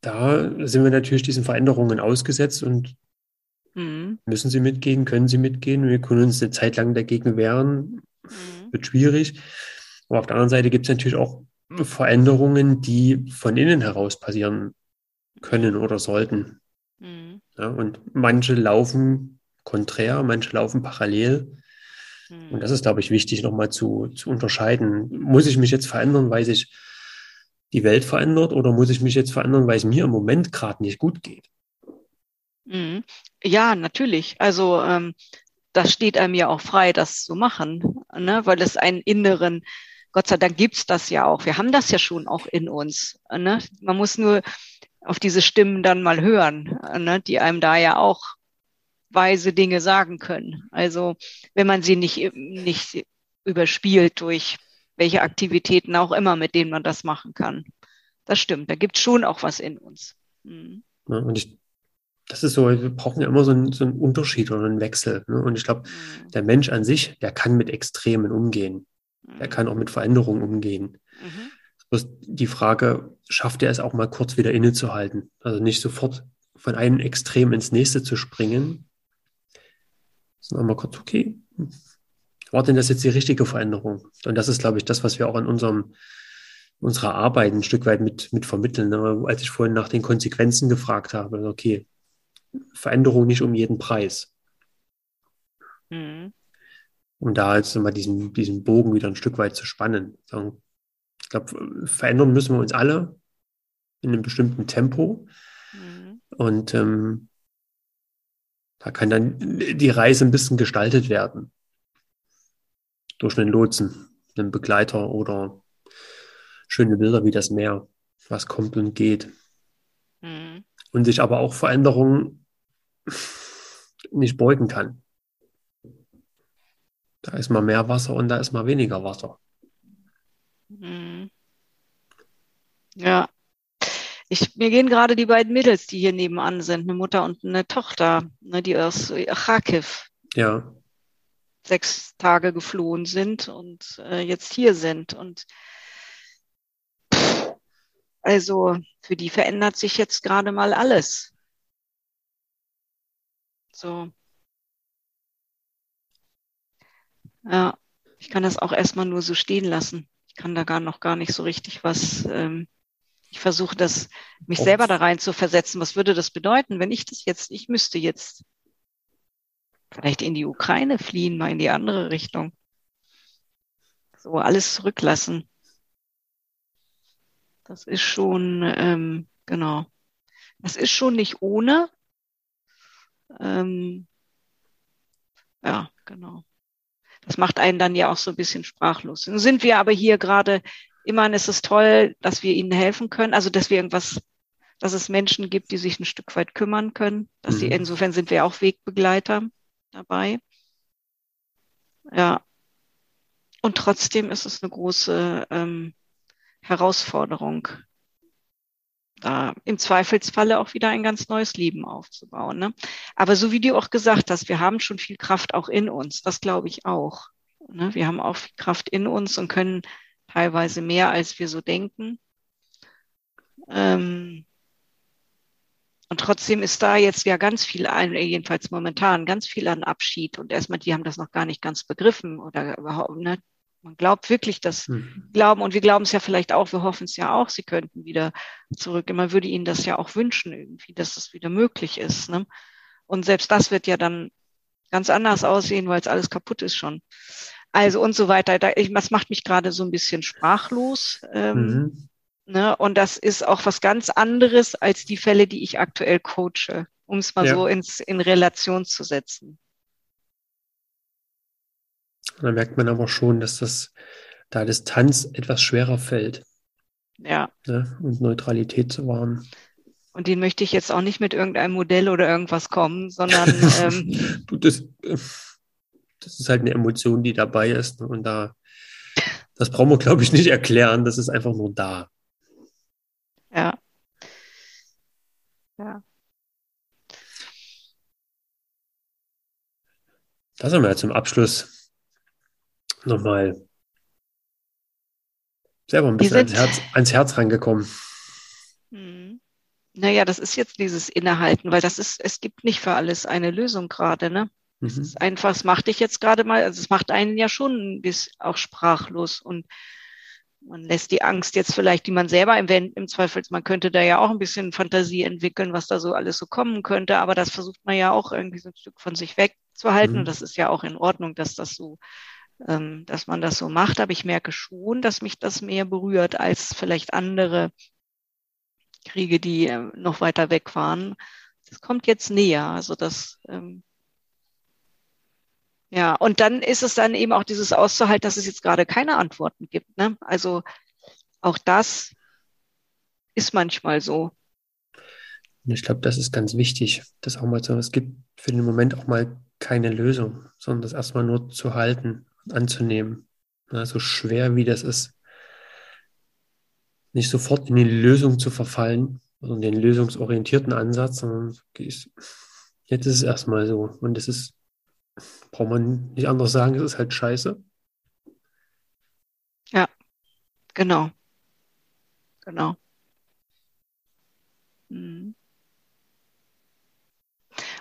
da sind wir natürlich diesen Veränderungen ausgesetzt und müssen sie mitgehen, können sie mitgehen. Wir können uns eine Zeit lang dagegen wehren, wird schwierig. Aber auf der anderen Seite gibt es natürlich auch Veränderungen, die von innen heraus passieren können oder sollten. Mhm. Ja, und manche laufen konträr, manche laufen parallel. Mhm. Und das ist, glaube ich, wichtig nochmal zu, zu unterscheiden. Muss ich mich jetzt verändern, weil sich die Welt verändert oder muss ich mich jetzt verändern, weil es mir im Moment gerade nicht gut geht? Mhm. Ja, natürlich. Also ähm, das steht einem ja auch frei, das zu machen, ne? weil es einen inneren Gott sei Dank gibt's das ja auch. Wir haben das ja schon auch in uns. Ne? Man muss nur auf diese Stimmen dann mal hören, ne? die einem da ja auch weise Dinge sagen können. Also wenn man sie nicht, nicht überspielt durch welche Aktivitäten auch immer, mit denen man das machen kann. Das stimmt, da gibt's schon auch was in uns. Mhm. Und ich, das ist so, wir brauchen ja immer so einen, so einen Unterschied oder einen Wechsel. Ne? Und ich glaube, mhm. der Mensch an sich, der kann mit Extremen umgehen. Er kann auch mit Veränderungen umgehen. Mhm. Die Frage, schafft er es auch mal kurz wieder innezuhalten? Also nicht sofort von einem Extrem ins nächste zu springen, sondern mal kurz, okay, war denn das jetzt die richtige Veränderung? Und das ist, glaube ich, das, was wir auch in unserem, unserer Arbeit ein Stück weit mit, mit vermitteln. Ne? Als ich vorhin nach den Konsequenzen gefragt habe, okay, Veränderung nicht um jeden Preis. Mhm um da jetzt mal diesen, diesen Bogen wieder ein Stück weit zu spannen. Ich glaube, verändern müssen wir uns alle in einem bestimmten Tempo. Mhm. Und ähm, da kann dann die Reise ein bisschen gestaltet werden. Durch einen Lotsen, einen Begleiter oder schöne Bilder wie das Meer, was kommt und geht. Und sich aber auch Veränderungen nicht beugen kann. Da ist mal mehr Wasser und da ist mal weniger Wasser. Mhm. Ja. Ich, mir gehen gerade die beiden Mädels, die hier nebenan sind, eine Mutter und eine Tochter, ne, die aus Kharkiv ja. sechs Tage geflohen sind und äh, jetzt hier sind. Und also für die verändert sich jetzt gerade mal alles. So. Ja, ich kann das auch erstmal nur so stehen lassen. Ich kann da gar noch gar nicht so richtig was. Ähm, ich versuche das, mich selber da rein zu versetzen. Was würde das bedeuten, wenn ich das jetzt, ich müsste jetzt vielleicht in die Ukraine fliehen, mal in die andere Richtung. So alles zurücklassen. Das ist schon, ähm, genau. Das ist schon nicht ohne. Ähm, ja, genau. Das macht einen dann ja auch so ein bisschen sprachlos. Nun sind wir aber hier gerade, immerhin ist es toll, dass wir ihnen helfen können, also dass wir irgendwas, dass es Menschen gibt, die sich ein Stück weit kümmern können. Dass mhm. sie, insofern sind wir auch Wegbegleiter dabei. Ja. Und trotzdem ist es eine große ähm, Herausforderung, da im Zweifelsfalle auch wieder ein ganz neues Leben aufzubauen. Ne? Aber so wie du auch gesagt hast, wir haben schon viel Kraft auch in uns. Das glaube ich auch. Ne? Wir haben auch viel Kraft in uns und können teilweise mehr, als wir so denken. Ähm, und trotzdem ist da jetzt ja ganz viel, ein, jedenfalls momentan, ganz viel an Abschied. Und erstmal, die haben das noch gar nicht ganz begriffen oder überhaupt, ne? Man glaubt wirklich, dass mhm. glauben, und wir glauben es ja vielleicht auch, wir hoffen es ja auch, sie könnten wieder zurück. Man würde ihnen das ja auch wünschen irgendwie, dass das wieder möglich ist. Ne? Und selbst das wird ja dann ganz anders aussehen, weil es alles kaputt ist schon. Also und so weiter. Da, ich, das macht mich gerade so ein bisschen sprachlos. Ähm, mhm. ne? Und das ist auch was ganz anderes als die Fälle, die ich aktuell coache, um es mal ja. so ins, in Relation zu setzen. Da merkt man aber schon, dass das da Distanz etwas schwerer fällt. Ja. Ne? Und Neutralität zu wahren. Und den möchte ich jetzt auch nicht mit irgendeinem Modell oder irgendwas kommen, sondern. Ähm, das, das ist halt eine Emotion, die dabei ist. Ne? Und da, das brauchen wir, glaube ich, nicht erklären. Das ist einfach nur da. Ja. Ja. Das haben wir ja zum Abschluss nochmal selber ein bisschen ans Herz, ans Herz rangekommen. Hm. Naja, das ist jetzt dieses Innehalten, weil das ist, es gibt nicht für alles eine Lösung gerade, ne? Mhm. Es ist einfach, es macht dich jetzt gerade mal, also es macht einen ja schon bis auch sprachlos und man lässt die Angst jetzt vielleicht, die man selber im, im Zweifel, man könnte da ja auch ein bisschen Fantasie entwickeln, was da so alles so kommen könnte, aber das versucht man ja auch irgendwie so ein Stück von sich wegzuhalten mhm. und das ist ja auch in Ordnung, dass das so dass man das so macht. Aber ich merke schon, dass mich das mehr berührt als vielleicht andere Kriege, die äh, noch weiter weg waren. Das kommt jetzt näher. Also das, ähm, ja, und dann ist es dann eben auch dieses auszuhalten, dass es jetzt gerade keine Antworten gibt. Ne? Also auch das ist manchmal so. Ich glaube, das ist ganz wichtig, dass auch mal so, es gibt für den Moment auch mal keine Lösung, sondern das erstmal nur zu halten anzunehmen. Ja, so schwer wie das ist, nicht sofort in die Lösung zu verfallen, also den lösungsorientierten Ansatz, sondern jetzt ist es erstmal so. Und es ist, braucht man nicht anders sagen, es ist halt scheiße. Ja, genau. Genau. Mhm.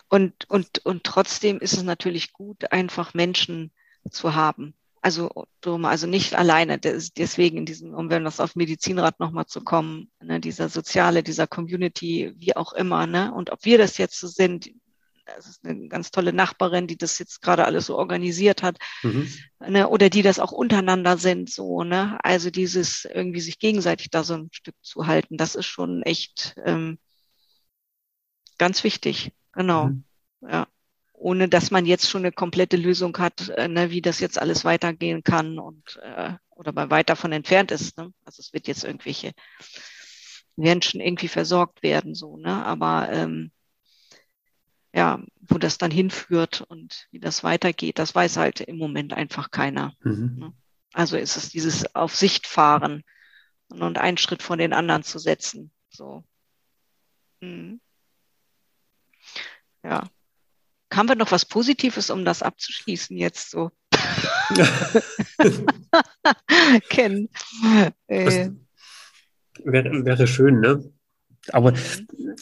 Und, und, und trotzdem ist es natürlich gut, einfach Menschen zu haben. Also, also nicht alleine, deswegen in diesem, um wenn das auf Medizinrat nochmal zu kommen, ne, dieser soziale, dieser Community, wie auch immer, ne? Und ob wir das jetzt so sind, das ist eine ganz tolle Nachbarin, die das jetzt gerade alles so organisiert hat, mhm. ne, oder die das auch untereinander sind, so, ne? Also dieses irgendwie sich gegenseitig da so ein Stück zu halten, das ist schon echt ähm, ganz wichtig. Genau. Mhm. Ja ohne dass man jetzt schon eine komplette Lösung hat, äh, ne, wie das jetzt alles weitergehen kann und äh, oder mal weit davon entfernt ist. Ne? Also es wird jetzt irgendwelche Menschen irgendwie versorgt werden, so, ne? Aber ähm, ja, wo das dann hinführt und wie das weitergeht, das weiß halt im Moment einfach keiner. Mhm. Ne? Also ist es dieses auf Sicht fahren und, und einen Schritt von den anderen zu setzen. So. Mhm. Ja. Haben wir noch was Positives, um das abzuschließen jetzt so? Kennen. Äh. Wäre, wäre schön, ne? Aber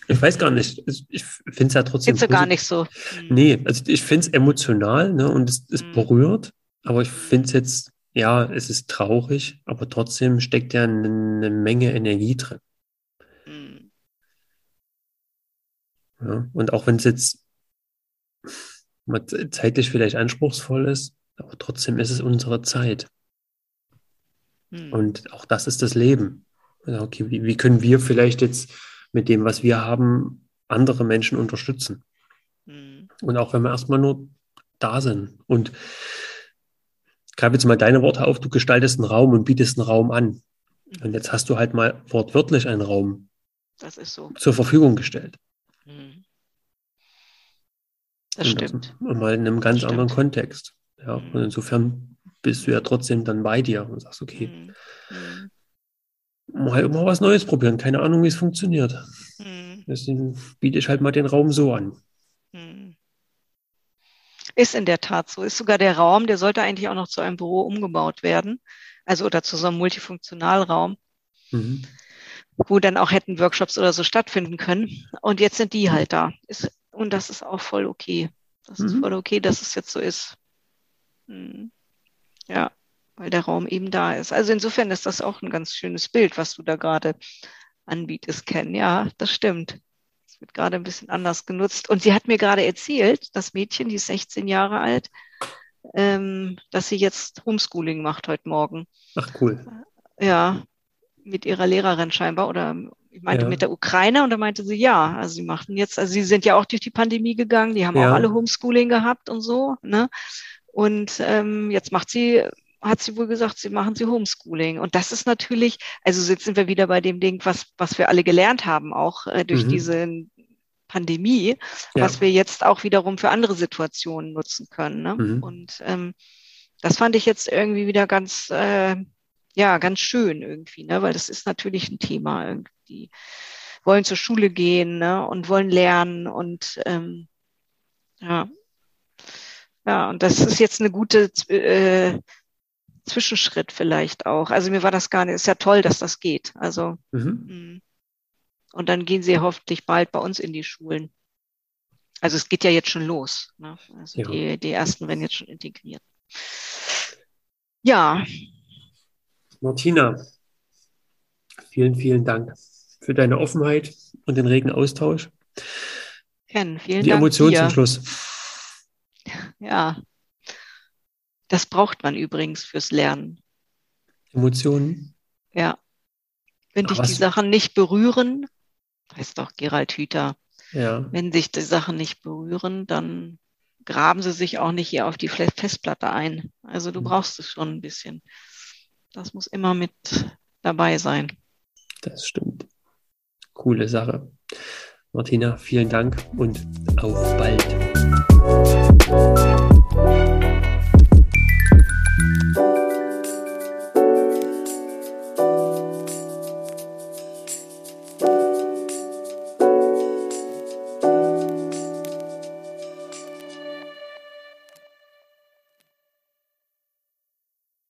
ich weiß gar nicht, ich finde es ja trotzdem. Findest du gar nicht so? Mhm. Nee, also ich finde es emotional ne, und es, es mhm. berührt, aber ich finde es jetzt, ja, es ist traurig, aber trotzdem steckt ja eine, eine Menge Energie drin. Mhm. Ja, und auch wenn es jetzt zeitlich vielleicht anspruchsvoll ist, aber trotzdem ist es unsere Zeit. Hm. Und auch das ist das Leben. Okay, wie, wie, können wir vielleicht jetzt mit dem, was wir haben, andere Menschen unterstützen? Hm. Und auch wenn wir erstmal nur da sind. Und greife jetzt mal deine Worte auf, du gestaltest einen Raum und bietest einen Raum an. Und jetzt hast du halt mal wortwörtlich einen Raum so. zur Verfügung gestellt. Hm. Das und stimmt. Das mal in einem ganz anderen Kontext. Ja, mhm. und insofern bist du ja trotzdem dann bei dir und sagst, okay, mhm. mal, mal was Neues probieren, keine Ahnung, wie es funktioniert. Mhm. Deswegen biete ich halt mal den Raum so an. Mhm. Ist in der Tat so. Ist sogar der Raum, der sollte eigentlich auch noch zu einem Büro umgebaut werden. Also oder zu so einem Multifunktionalraum, mhm. wo dann auch hätten Workshops oder so stattfinden können. Und jetzt sind die halt da. Ist, und das ist auch voll okay. Das mhm. ist voll okay, dass es jetzt so ist. Mhm. Ja, weil der Raum eben da ist. Also insofern ist das auch ein ganz schönes Bild, was du da gerade anbietest, Ken. Ja, das stimmt. Es wird gerade ein bisschen anders genutzt. Und sie hat mir gerade erzählt, das Mädchen, die ist 16 Jahre alt, ähm, dass sie jetzt Homeschooling macht heute Morgen. Ach cool. Ja, mit ihrer Lehrerin scheinbar oder ich meinte ja. mit der Ukraine und da meinte sie ja, also sie machten jetzt, also sie sind ja auch durch die Pandemie gegangen, die haben ja. auch alle Homeschooling gehabt und so, ne? Und ähm, jetzt macht sie, hat sie wohl gesagt, sie machen sie Homeschooling. Und das ist natürlich, also jetzt sind wir wieder bei dem Ding, was, was wir alle gelernt haben, auch äh, durch mhm. diese Pandemie, ja. was wir jetzt auch wiederum für andere Situationen nutzen können. Ne? Mhm. Und ähm, das fand ich jetzt irgendwie wieder ganz, äh, ja, ganz schön irgendwie, ne? weil das ist natürlich ein Thema. Irgendwie wollen zur Schule gehen ne? und wollen lernen und ähm, ja, ja, und das ist jetzt eine gute äh, Zwischenschritt vielleicht auch. Also mir war das gar nicht, ist ja toll, dass das geht. Also mhm. Mm. und dann gehen sie hoffentlich bald bei uns in die Schulen. Also es geht ja jetzt schon los. Ne? Also ja. die, die ersten werden jetzt schon integriert. Ja. Martina, vielen, vielen Dank für deine Offenheit und den regen Austausch. Ken, vielen die Dank. Die Emotion dir. zum Schluss. Ja. Das braucht man übrigens fürs Lernen. Emotionen? Ja. Wenn dich die Sachen nicht berühren, heißt doch Gerald Hüther, ja. wenn sich die Sachen nicht berühren, dann graben sie sich auch nicht hier auf die Festplatte ein. Also du mhm. brauchst es schon ein bisschen. Das muss immer mit dabei sein. Das stimmt. Coole Sache. Martina, vielen Dank und auf bald.